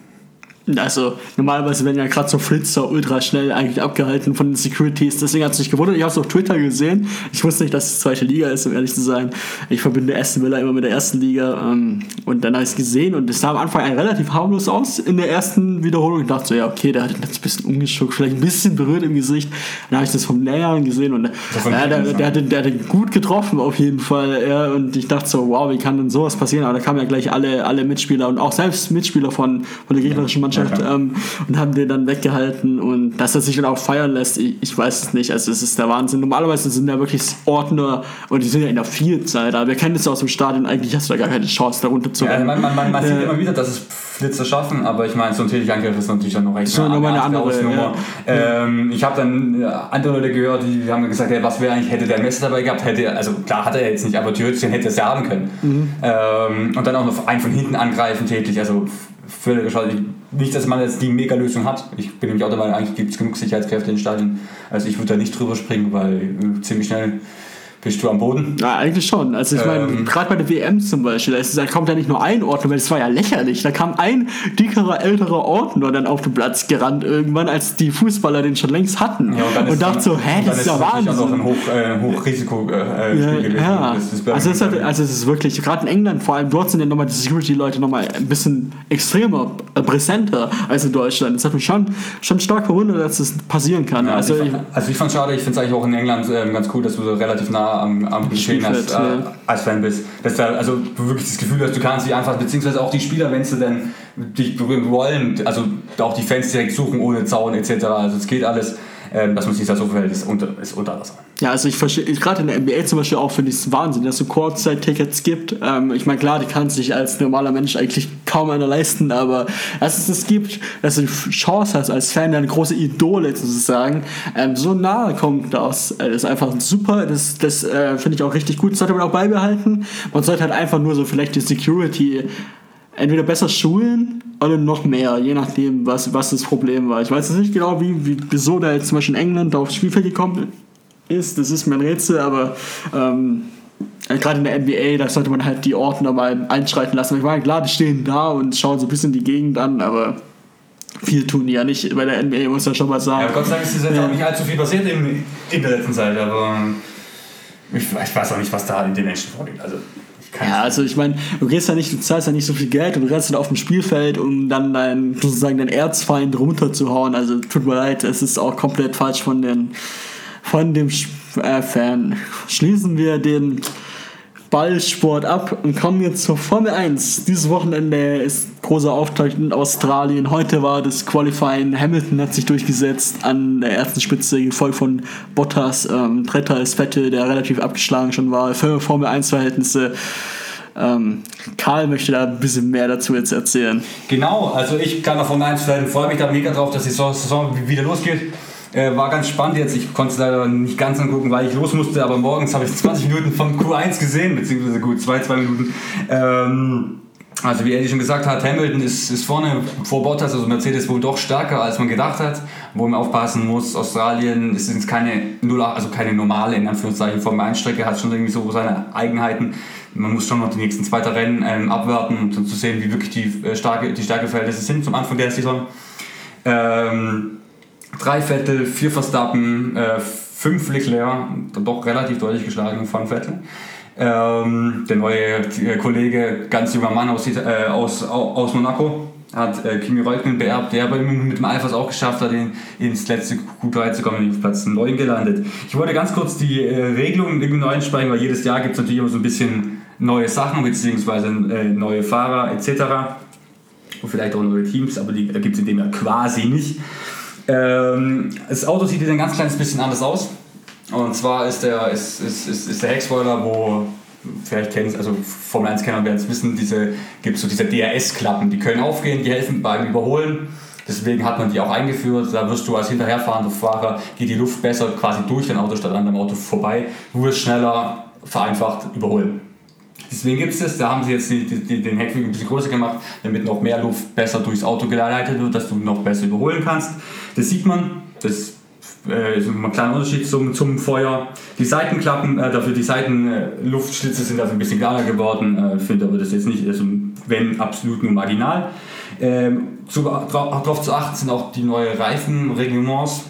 Also normalerweise werden ja gerade so Flitzer ultra schnell eigentlich abgehalten von den Securities. Deswegen hat es mich gewundert. Ich habe es auf Twitter gesehen. Ich wusste nicht, dass es zweite Liga ist, um ehrlich zu sein. Ich verbinde Aston Villa immer mit der ersten Liga. Ähm, und dann habe ich es gesehen und es sah am Anfang relativ harmlos aus in der ersten Wiederholung. Ich dachte so, ja, okay, der hat jetzt ein bisschen umgeschuckt, vielleicht ein bisschen berührt im Gesicht. Dann habe ich das vom Näheren gesehen und ja, der, der, hat, der hat gut getroffen auf jeden Fall. Ja, und ich dachte so, wow, wie kann denn sowas passieren? Aber da kamen ja gleich alle, alle Mitspieler und auch selbst Mitspieler von, von der gegnerischen Mannschaft Mannschaft ja, ähm, und haben den dann weggehalten und dass er sich dann auch feiern lässt, ich, ich, weiß es nicht. Also es ist der Wahnsinn. Normalerweise sind da wirklich Ordner und die sind ja in der Vielzahl da. Wir kennen das aus dem Stadion, eigentlich hast du da gar keine Chance, darunter zu ja, Man, man, man, äh, sieht immer wieder, dass es Flitzer schaffen, aber ich meine, so ein Tätigangriff ist natürlich dann noch recht so, eine, eine andere Hausnummer. Ja. Ähm, ich habe dann andere Leute gehört, die haben gesagt, hey, was wäre eigentlich, hätte der Messer dabei gehabt, hätte, also klar hat er jetzt nicht, aber theoretisch hätte er es ja haben können. Mhm. Ähm, und dann auch noch einen von hinten angreifen tätig, also völlig geschaut. Nicht, dass man jetzt die Mega-Lösung hat. Ich bin nämlich auch der Meinung, eigentlich gibt es genug Sicherheitskräfte in Stadien. Also ich würde da nicht drüber springen, weil ziemlich schnell bist du am Boden? Ja, eigentlich schon. Also ich meine, ähm, gerade bei der WM zum Beispiel, da kommt ja nicht nur ein Ordner, weil das war ja lächerlich. Da kam ein dickerer, älterer Ordner dann auf den Platz gerannt irgendwann, als die Fußballer den schon längst hatten. Ja, und, und dachte so, hä, das ist ja Wahnsinn. Das ist auch ein Hoch, äh, Hochrisiko äh, ja, gewesen. Ja. Das, das also, es halt, also es ist wirklich, gerade in England vor allem, dort sind ja nochmal die Security-Leute nochmal ein bisschen extremer, äh, präsenter als in Deutschland. Das hat mich schon, schon stark verwundert, dass das passieren kann. Ja, also, ich, also ich fand es schade, ich finde es eigentlich auch in England äh, ganz cool, dass du so relativ nah am, am Geschehen als, äh, als Fan bist. Dass da, also du wirklich das Gefühl hast, du kannst sie einfach, beziehungsweise auch die Spieler, wenn sie dann dich berühren wollen, also auch die Fans direkt suchen ohne Zaun etc. Also es geht alles. Ähm, dass man sich da so verhält, ist unter, ist unter Wasser. Ja, also ich verstehe, gerade in der NBA zum Beispiel auch finde ich es Wahnsinn, dass es so Kurzzeit-Tickets gibt. Ähm, ich meine, klar, die kann sich als normaler Mensch eigentlich kaum einer leisten, aber dass es das gibt, dass du die Chance hast, als Fan eine große Idole sozusagen, ähm, so nahe kommt das, äh, ist einfach super. Das, das äh, finde ich auch richtig gut. Das sollte man auch beibehalten. Man sollte halt einfach nur so vielleicht die Security entweder besser schulen oder noch mehr, je nachdem, was, was das Problem war. Ich weiß jetzt nicht genau, wie, wie, wieso da jetzt zum Beispiel in England aufs Spielfeld gekommen ist. Das ist mein Rätsel, aber ähm, gerade in der NBA, da sollte man halt die Ordner mal einschreiten lassen. Ich meine, klar, die stehen da und schauen so ein bisschen die Gegend an, aber viel tun die ja nicht bei der NBA, muss man schon mal sagen. Ja, Gott sei Dank ist jetzt ja. auch nicht allzu viel passiert in, in der letzten Zeit, aber ich, ich weiß auch nicht, was da in den Menschen vorgeht. Also ja, also ich meine, du gehst ja nicht, du zahlst ja nicht so viel Geld und rennst dann auf dem Spielfeld, um dann deinen, sozusagen deinen Erzfeind runterzuhauen. Also tut mir leid, es ist auch komplett falsch von den von dem äh, Fan. Schließen wir den Ballsport ab und kommen jetzt zur Formel 1. Dieses Wochenende ist großer Auftakt in Australien. Heute war das Qualifying. Hamilton hat sich durchgesetzt an der ersten Spitze, gefolgt von Bottas. Ähm, Dritter ist Vettel, der relativ abgeschlagen schon war. Für Formel 1-Verhältnisse. Ähm, Karl möchte da ein bisschen mehr dazu jetzt erzählen. Genau, also ich kann Formel 1 freue mich da mega drauf, dass die Saison wieder losgeht. Äh, war ganz spannend jetzt. Ich konnte es leider nicht ganz angucken, weil ich los musste, aber morgens habe ich 20 Minuten von Q1 gesehen, beziehungsweise Q2, zwei Minuten. Ähm, Also wie Eddie schon gesagt hat, Hamilton ist, ist vorne vor Bottas, also Mercedes wohl doch stärker, als man gedacht hat. Wo man aufpassen muss, Australien ist jetzt keine, also keine normale, in Anführungszeichen, Formel 1 Strecke, hat schon irgendwie so seine Eigenheiten. Man muss schon noch die nächsten zwei Rennen ähm, abwarten, um zu sehen, wie wirklich die, äh, starke, die Stärkeverhältnisse sind zum Anfang der Saison. Ähm, drei Vettel, vier Verstappen, äh, fünf Leclerc, doch relativ deutlich geschlagen von Vettel. Ähm, der neue äh, Kollege, ganz junger Mann aus, äh, aus, aus Monaco, hat äh, Kimi Räikkönen beerbt, der aber mit dem Alphas auch geschafft hat, in, ins letzte Q3 zu kommen, auf Platz 9 gelandet. Ich wollte ganz kurz die äh, Regelungen irgendwie neu einspeigen, weil jedes Jahr gibt es natürlich immer so ein bisschen neue Sachen, beziehungsweise äh, neue Fahrer etc. Und vielleicht auch neue Teams, aber die gibt es in dem Jahr quasi nicht. Ähm, das Auto sieht ein ganz kleines bisschen anders aus. Und zwar ist der, ist, ist, ist, ist der Heckspoiler, wo vielleicht kennen also Formel 1-Kenner werden es wissen, diese, gibt so diese DRS-Klappen, die können aufgehen, die helfen beim Überholen. Deswegen hat man die auch eingeführt. Da wirst du als hinterherfahrender Fahrer, geht die Luft besser quasi durch dein Auto statt an deinem Auto vorbei. Du wirst schneller, vereinfacht überholen. Deswegen gibt es das. Da haben sie jetzt die, die, den Heckflügel ein bisschen größer gemacht, damit noch mehr Luft besser durchs Auto geleitet wird, dass du noch besser überholen kannst. Das sieht man. Das äh, ist ein kleiner Unterschied zum, zum Feuer. Die Seitenklappen, äh, dafür die Seitenluftschlitze sind dafür ein bisschen kleiner geworden. Äh, finde aber das jetzt nicht, also wenn absolut nur marginal. Ähm, darauf zu achten sind auch die neuen Reifenreglements.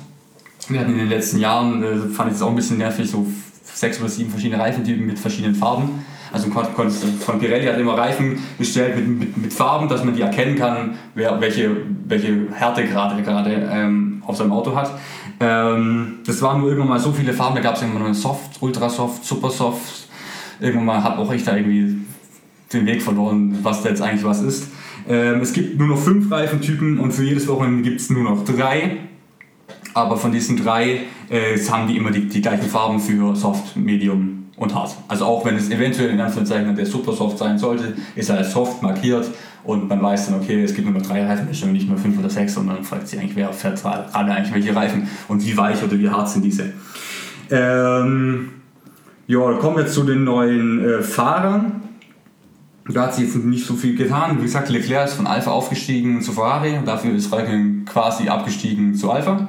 Wir hatten in den letzten Jahren, äh, fand ich es auch ein bisschen nervig, so sechs oder sieben verschiedene Reifentypen mit verschiedenen Farben. Also von Pirelli hat immer Reifen gestellt mit, mit, mit, Farben, dass man die erkennen kann, wer, welche, welche Härtegrade gerade ähm, auf seinem Auto hat. Ähm, das waren nur irgendwann mal so viele Farben, da gab es irgendwann mal Soft, Ultrasoft, Supersoft. Irgendwann mal habe auch ich da irgendwie den Weg verloren, was da jetzt eigentlich was ist. Ähm, es gibt nur noch fünf Reifentypen und für jedes Wochenende gibt es nur noch drei. Aber von diesen drei äh, haben die immer die, die gleichen Farben für Soft, Medium und Hard. Also auch wenn es eventuell in Anführungszeichen der Supersoft sein sollte, ist er als Soft markiert und man weiß dann, okay, es gibt nur noch drei Reifenmischungen, nicht mehr fünf oder sechs, und dann fragt sich eigentlich, wer fährt alle eigentlich welche Reifen und wie weich oder wie hart sind diese. Ähm, ja, kommen wir zu den neuen äh, Fahrern. Da hat sich jetzt nicht so viel getan. Wie gesagt, Leclerc ist von Alpha aufgestiegen zu Ferrari und dafür ist Raikkonen quasi abgestiegen zu Alpha.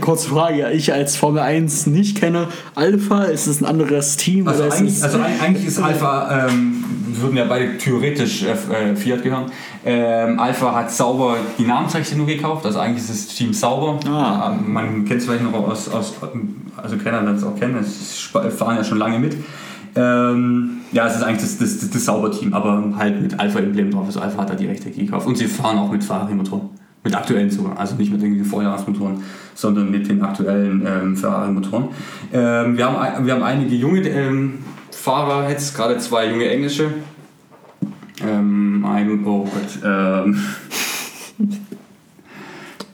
Kurze Frage, ich als Formel 1 nicht kenne, Alpha, ist es ein anderes Team? Also, eigentlich, also eigentlich ist Alpha, ähm, würden ja beide theoretisch äh, Fiat gehören. Ähm, Alpha hat sauber die Namensrechte gekauft, also eigentlich ist das Team sauber. Ah. Man kennt es vielleicht noch aus, aus also Kenner werden es auch kennen, sie fahren ja schon lange mit. Ähm, ja, es ist eigentlich das, das, das, das Sauber-Team, aber halt mit Alpha-Emblem drauf. Also Alpha hat da die Rechte gekauft und sie fahren auch mit Ferrari-Motoren. Mit aktuellen sogar, also nicht mit den Vorjahresmotoren, sondern mit den aktuellen ähm, Ferrari-Motoren. Ähm, wir, haben, wir haben einige junge ähm, Fahrer, jetzt gerade zwei junge englische. Ähm, ein, oh Gott, ähm,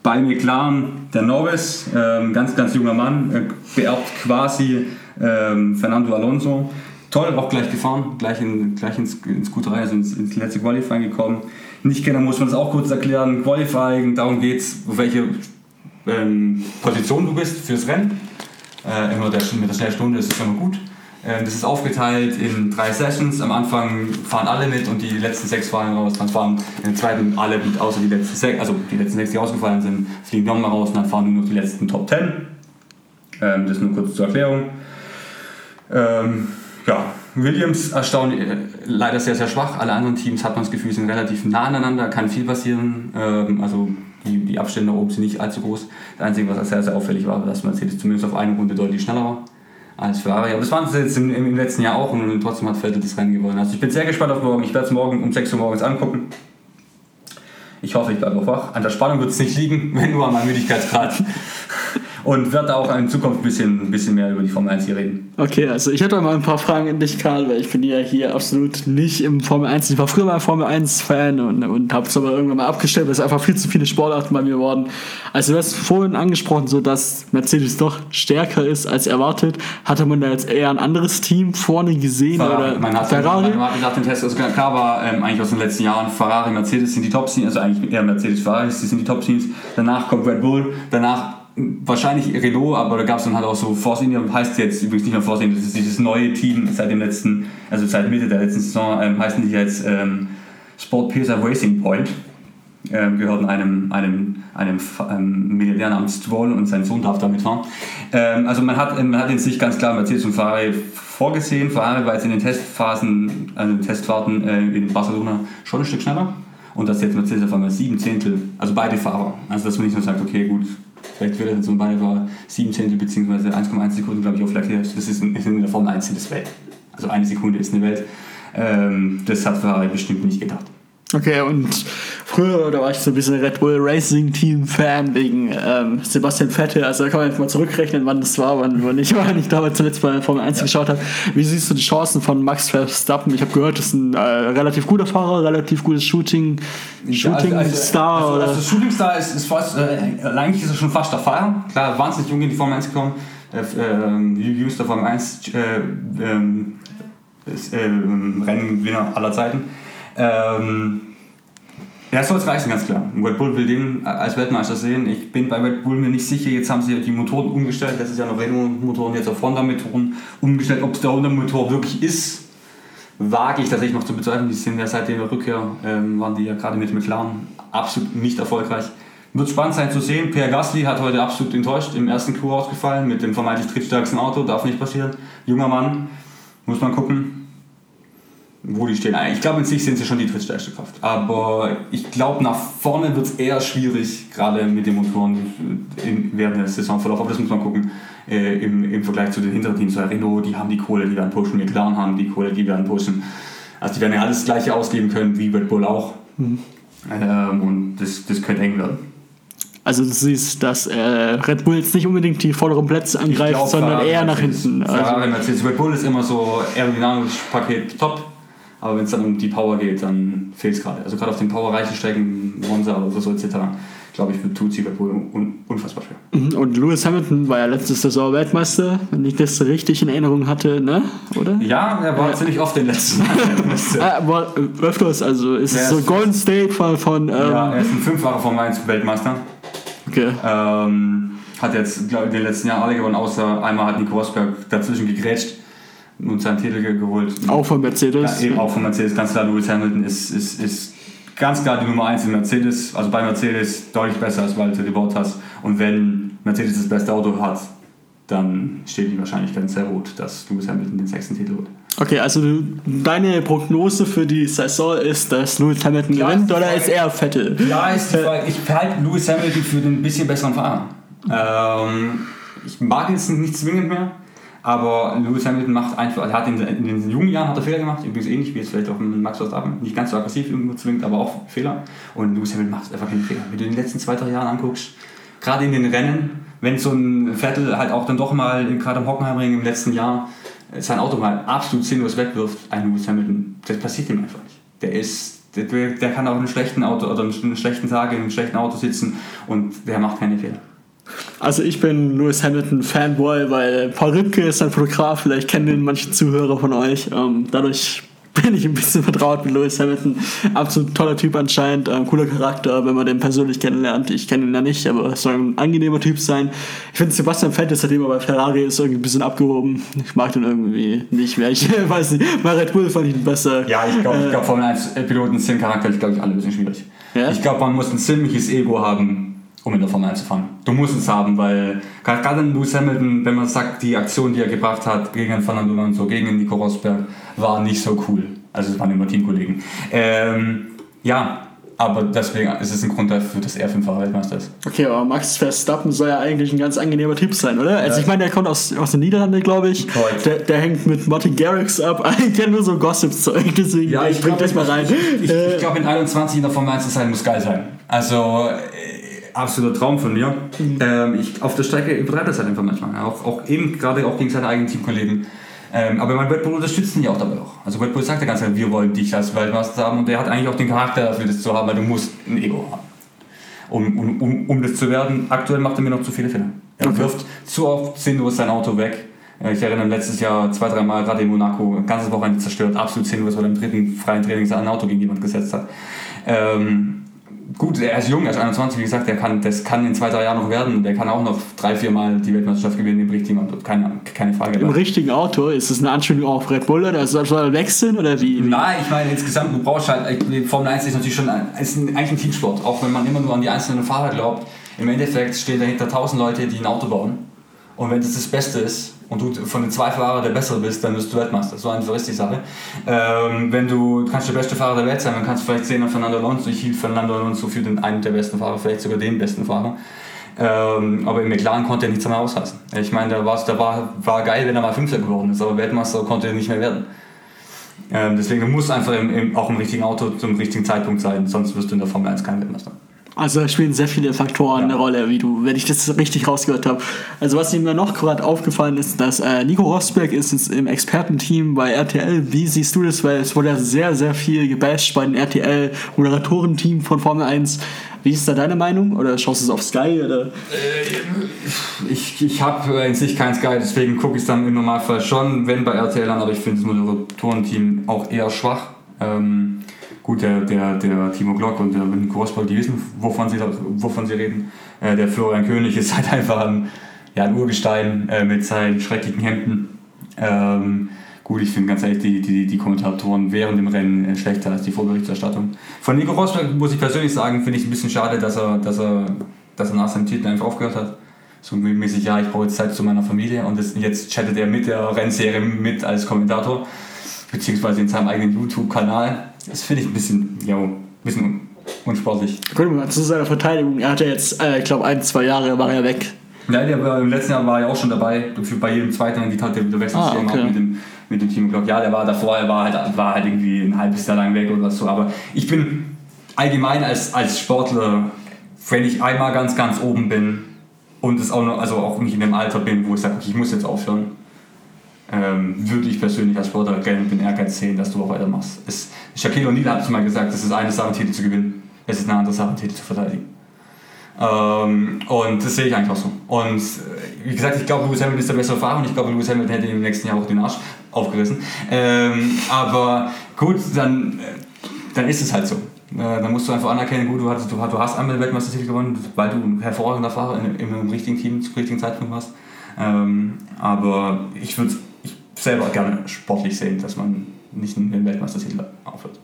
bei McLaren der Norris, ähm, ganz, ganz junger Mann, äh, beerbt quasi ähm, Fernando Alonso. Toll, auch gleich gefahren, gleich, in, gleich ins, ins Q3, also ins, ins letzte Qualifying gekommen nicht kennen, muss man das auch kurz erklären. Qualifying, darum geht es, welche ähm, Position du bist fürs Rennen. Äh, immer der, mit der Schnellstunde ist es immer gut. Ähm, das ist aufgeteilt in drei Sessions. Am Anfang fahren alle mit und die letzten sechs fahren raus. Dann fahren in der zweiten alle mit, außer die letzten sechs, also die letzten sechs, die ausgefallen sind, fliegen nochmal raus und dann fahren nur noch die letzten Top Ten. Ähm, das nur kurz zur Erklärung. Ähm, ja, Williams erstaunlich, äh, leider sehr, sehr schwach. Alle anderen Teams hat man das Gefühl, sind relativ nah aneinander, kann viel passieren. Ähm, also die, die Abstände oben sind nicht allzu groß. Das Einzige, was sehr, sehr auffällig war, war, dass Mercedes zumindest auf eine Runde deutlich schneller war als Ferrari. Aber das waren sie jetzt im, im, letzten Jahr auch und trotzdem hat Vettel das Rennen gewonnen. Also ich bin sehr gespannt auf morgen. Ich werde es morgen um 6 Uhr morgens angucken. Ich hoffe, ich bleibe auch wach. An der Spannung wird es nicht liegen, wenn nur an meinem Müdigkeitsgrad. Und werde auch in Zukunft ein bisschen, ein bisschen mehr über die Formel 1 hier reden. Okay, also ich hätte mal ein paar Fragen an dich, Karl, weil ich bin ja hier absolut nicht im Formel 1. Ich war früher mal Formel 1-Fan und, und habe es aber irgendwann mal abgestellt, weil es einfach viel zu viele Sportarten bei mir wurden. Also du hast vorhin angesprochen, so dass Mercedes doch stärker ist als erwartet. Hatte man da jetzt eher ein anderes Team vorne gesehen? Ferrari, oder man hat, Ferrari? Man hat nach dem Test, also klar war ähm, eigentlich aus den letzten Jahren, Ferrari, Mercedes sind die Top-Teams, also eigentlich eher Mercedes, Ferrari, die sind die Top-Teams. Danach kommt Red Bull, danach wahrscheinlich Renault, aber da gab es dann halt auch so Force India, heißt jetzt übrigens nicht mehr Force India, das ist dieses neue Team seit dem letzten, also seit Mitte der letzten Saison, ähm, heißen die jetzt ähm, Sport Pesa Racing Point ähm, gehörten einem, einem, einem, einem Milliardär namens Stroll und sein Sohn darf damit fahren. Ähm, also man hat, man hat in sich ganz klar Mercedes und Ferrari vorgesehen. Ferrari war jetzt in den Testphasen, also in den Testfahrten äh, in Barcelona schon ein Stück schneller. Und das jetzt Mercedes auf einmal sieben Zehntel, also beide Fahrer. Also dass man nicht nur sagt, okay gut, vielleicht wird das so beide Fahrer sieben Zehntel bzw. 1,1 Sekunden, glaube ich, auf Leclerc. Das ist in, in der Formel 1 das Welt. Also eine Sekunde ist eine Welt. Ähm, das hat Ferrari bestimmt nicht gedacht. Okay, und früher da war ich so ein bisschen Red Bull Racing Team Fan wegen ähm, Sebastian Vettel. Also da kann man jetzt mal zurückrechnen, wann das war, wann, wann ich, wann ich damals zuletzt bei Formel 1 ja. geschaut habe. Wie siehst du die Chancen von Max Verstappen? Ich habe gehört, das ist ein äh, relativ guter Fahrer, relativ gutes Shooting, Shooting also, also, Star. Also, oder? also Shooting Star ist, ist fast, äh, eigentlich ist er schon fast der Fahrer. Klar, wahnsinnig jung in die Formel 1 gekommen. Äh, äh, jüngster Formel 1 äh, äh, Rennengewinner aller Zeiten. Ähm, ja, soll es reichen, ganz klar. Red Bull will den als Weltmeister sehen. Ich bin bei Red Bull mir nicht sicher. Jetzt haben sie die Motoren umgestellt. Das ist ja noch Renault-Motoren, jetzt auf Honda-Motoren umgestellt. Ob es der Honda-Motor wirklich ist, wage ich tatsächlich noch zu bezweifeln. Die sind ja seit der Rückkehr, ähm, waren die ja gerade mit McLaren absolut nicht erfolgreich. Wird spannend sein zu sehen. Pierre Gasly hat heute absolut enttäuscht, im ersten Crew ausgefallen mit dem vermeintlich drittstärksten Auto. Darf nicht passieren. Junger Mann, muss man gucken wo die stehen. Ich glaube, in sich sind sie schon die drittstärkste Kraft. Aber ich glaube, nach vorne wird es eher schwierig, gerade mit den Motoren in, während der Saisonverlauf. Aber das muss man gucken äh, im, im Vergleich zu den hinteren Teams. Renault, die haben die Kohle, die werden pushen. McLaren haben die Kohle, die werden pushen. Also die werden ja alles Gleiche ausgeben können, wie Red Bull auch. Mhm. Ähm, und das, das könnte eng werden. Also du siehst, dass äh, Red Bull jetzt nicht unbedingt die vorderen Plätze angreift, glaub, sondern Ferrari eher nach hinten. Ferrari, also. Red Bull ist immer so aerodynamisch Paket top aber wenn es dann um die Power geht, dann fehlt es gerade. Also gerade auf den powerreichen Strecken, Monza oder so etc., glaube ich, tut sie Red Bull un unfassbar schwer. Mhm, und Lewis Hamilton war ja letztes Saison Weltmeister, wenn ich das richtig in Erinnerung hatte, ne? Oder? Ja, er war ja. ziemlich oft den letzten ah, aber öfters, also ist es so Golden State von. von ähm ja, er ist ein fünffacher Formel 1 Weltmeister. Okay. Ähm, hat jetzt, glaube ich, in den letzten Jahren alle gewonnen, außer einmal hat Nico Rosberg dazwischen gegrätscht und seinen Titel geholt. Auch von Mercedes? Ja, eben auch von Mercedes. Ganz klar, Lewis Hamilton ist, ist, ist ganz klar die Nummer 1 in Mercedes. Also bei Mercedes deutlich besser als Valtteri Bottas. Und wenn Mercedes das beste Auto hat, dann steht die Wahrscheinlichkeit sehr gut, dass Lewis Hamilton den sechsten Titel holt. Okay, also du, deine Prognose für die Saison ist, dass Lewis Hamilton ja, gewinnt oder ist er Vettel? Ja, ist die Frage. Ich halte Lewis Hamilton für den bisschen besseren Fahrer. Ähm, ich mag jetzt nicht zwingend mehr. Aber Lewis Hamilton macht einfach, er hat in, in, den jungen Jahren hat er Fehler gemacht, übrigens ähnlich wie jetzt vielleicht auch mit Max Verstappen, nicht ganz so aggressiv zwingend, aber auch Fehler. Und Lewis Hamilton macht einfach keine Fehler. Wenn du den letzten zwei, drei Jahren anguckst, gerade in den Rennen, wenn so ein Vettel halt auch dann doch mal gerade im Hockenheimring im letzten Jahr sein Auto mal absolut sinnlos wegwirft, ein Lewis Hamilton, das passiert ihm einfach nicht. Der ist, der, der kann auch in einem schlechten Auto oder in einem schlechten Tag in einem schlechten Auto sitzen und der macht keine Fehler. Also ich bin Lewis Hamilton Fanboy, weil Paul Rübke ist ein Fotograf, vielleicht kennen ihn manche Zuhörer von euch. Ähm, dadurch bin ich ein bisschen vertraut mit Lewis Hamilton. Absolut toller Typ anscheinend, ähm, cooler Charakter, wenn man den persönlich kennenlernt. Ich kenne ihn ja nicht, aber es soll ein angenehmer Typ sein. Ich finde Sebastian Vettel, seitdem er bei Ferrari ist, irgendwie ein bisschen abgehoben. Ich mag den irgendwie nicht mehr. Ich weiß nicht, bei Red Bull fand ich ihn besser. Ja, ich glaube, äh, glaub, Formel 1 Piloten sind charakterlich, glaube ich, alle ein bisschen schwierig. Ja? Ich glaube, man muss ein ziemliches Ego haben, um in der Formel 1 zu fahren. Du musst es haben, weil gerade in Lewis Hamilton, wenn man sagt, die Aktion, die er gebracht hat gegen Fernando Alonso, gegen Nico Rosberg, war nicht so cool. Also es waren immer Teamkollegen. Ähm, ja, aber deswegen ist es ein Grund dafür, dass er fünffacher Weltmeister ist. Okay, aber Max Verstappen soll ja eigentlich ein ganz angenehmer Typ sein, oder? Also ich meine, der kommt aus, aus den Niederlanden, glaube ich. Der, der, hängt mit Martin Garrix ab. Ich kenne nur so Gossip-Zeug, deswegen ja, ich bring das mal rein. Ich, ich, ich glaube, in 21 in der Formel 1 zu sein, muss geil sein. Also absoluter Traum von mir. Mhm. Ähm, ich, auf der Strecke übertreibt das halt einfach manchmal. Auch, auch eben gerade auch gegen seine eigenen Teamkollegen. Ähm, aber mein Red Bull unterstützt ihn ja auch dabei auch. Also Red Bull sagt ja ganz klar, wir wollen dich als Weltmeister haben und der hat eigentlich auch den Charakter dafür, das zu haben, weil du musst ein Ego haben. Um, um, um, um das zu werden, aktuell macht er mir noch zu viele Fehler. Er okay. wirft zu oft sinnlos sein Auto weg. Äh, ich erinnere letztes Jahr zwei, drei Mal gerade in Monaco, ganzes Wochenende zerstört, absolut sinnlos, weil er im dritten freien Training sein Auto gegen jemand gesetzt hat. Ähm, gut, er ist jung, er ist 21, wie gesagt, der kann, das kann in zwei, drei Jahren noch werden. Der kann auch noch drei, vier Mal die Weltmeisterschaft gewinnen im richtigen Auto. Keine, keine Frage. Im richtigen Auto? Ist das eine Anspielung auf Red Bull oder soll er wechseln oder wie? Nein, ich meine insgesamt, du brauchst halt, Formel 1 ist natürlich schon ein, ist eigentlich ein Teamsport, auch wenn man immer nur an die einzelnen Fahrer glaubt. Im Endeffekt stehen dahinter tausend Leute, die ein Auto bauen. Und wenn das das Beste ist und du von den zwei Fahrern der Bessere bist, dann wirst du Weltmeister. So einfach ist die Sache. Ähm, wenn du, du kannst der beste Fahrer der Welt sein, dann kannst du vielleicht sehen an Fernando Alonso. Ich hielt Fernando Alonso für den einen der besten Fahrer, vielleicht sogar den besten Fahrer. Ähm, aber im McLaren konnte er nichts mehr ausreißen. Ich meine, da, da war, war geil, wenn er mal Fünfter geworden ist, aber Weltmeister konnte er nicht mehr werden. Ähm, deswegen muss einfach im, im, auch im richtigen Auto zum richtigen Zeitpunkt sein, sonst wirst du in der Formel 1 kein Weltmeister. Also da spielen sehr viele Faktoren ja. eine Rolle, wie du, wenn ich das richtig rausgehört habe. Also was mir noch gerade aufgefallen ist, dass äh, Nico Rosberg ist im Expertenteam bei RTL. Wie siehst du das? Weil es wurde ja sehr, sehr viel gebasht bei dem RTL-Moderatorenteam von Formel 1. Wie ist da deine Meinung? Oder schaust du es auf Sky? Oder? Äh, ich ich habe in sich kein Sky, deswegen gucke ich es dann im Normalfall schon, wenn bei RTL an, aber ich finde das Moderatorenteam auch eher schwach. Ähm, gut, der, der, der Timo Glock und der Nico Rosberg, die wissen, wovon sie, wovon sie reden. Äh, der Florian König ist halt einfach ein, ja, ein Urgestein äh, mit seinen schrecklichen Hemden. Ähm, gut, ich finde ganz ehrlich die, die, die Kommentatoren während dem Rennen äh, schlechter als die Vorberichterstattung. Von Nico Rosberg muss ich persönlich sagen, finde ich ein bisschen schade, dass er, dass, er, dass er nach seinem Titel einfach aufgehört hat. So mäßig, ja, ich brauche jetzt Zeit zu meiner Familie und das, jetzt chattet er mit der Rennserie mit als Kommentator, beziehungsweise in seinem eigenen YouTube-Kanal das finde ich ein bisschen, ja, ein bisschen unsportlich. Gut, mal zu seiner Verteidigung. Er hat ja jetzt, äh, ich glaube, ein, zwei Jahre war er weg. Nein, der war, im letzten Jahr war er auch schon dabei. Bei jedem zweiten Rennen, der, der wechselt ah, okay. mit dem, mit dem Team Glock. Ja, der war davor, er war halt, war halt irgendwie ein halbes Jahr lang weg oder so. Aber ich bin allgemein als, als Sportler, wenn ich einmal ganz, ganz oben bin und es auch noch, also auch nicht in dem Alter bin, wo ich sage, ich muss jetzt aufhören, ähm, würde ich persönlich als Sportler gerne den Ehrgeiz sehen, dass du auch weitermachst. Es, Shaquille O'Neal hat es mal gesagt, es ist eine Sache, Titel zu gewinnen, es ist eine andere Sache, Titel zu verteidigen. Ähm, und das sehe ich eigentlich auch so. Und äh, wie gesagt, ich glaube, Lewis Hamilton ist der bessere Fahrer und ich glaube, Lewis Hamilton hätte im nächsten Jahr auch den Arsch aufgerissen. Ähm, aber gut, dann, äh, dann ist es halt so. Äh, dann musst du einfach anerkennen, gut, du, hattest, du, du hast einmal den Weltmeistertitel gewonnen, weil du ein hervorragender Fahrer im, im richtigen Team zum richtigen Zeitpunkt warst. Ähm, aber ich würde selber gerne sportlich sehen, dass man nicht den Weltmeistertitel aufhört.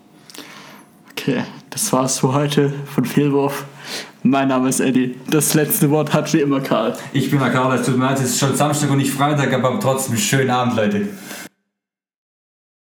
Okay, das war's für heute von Fehlwurf. Mein Name ist Eddie. Das letzte Wort hat wie immer Karl. Ich bin der Karl, es tut mir leid, es ist schon Samstag und nicht Freitag, aber trotzdem schönen Abend, Leute.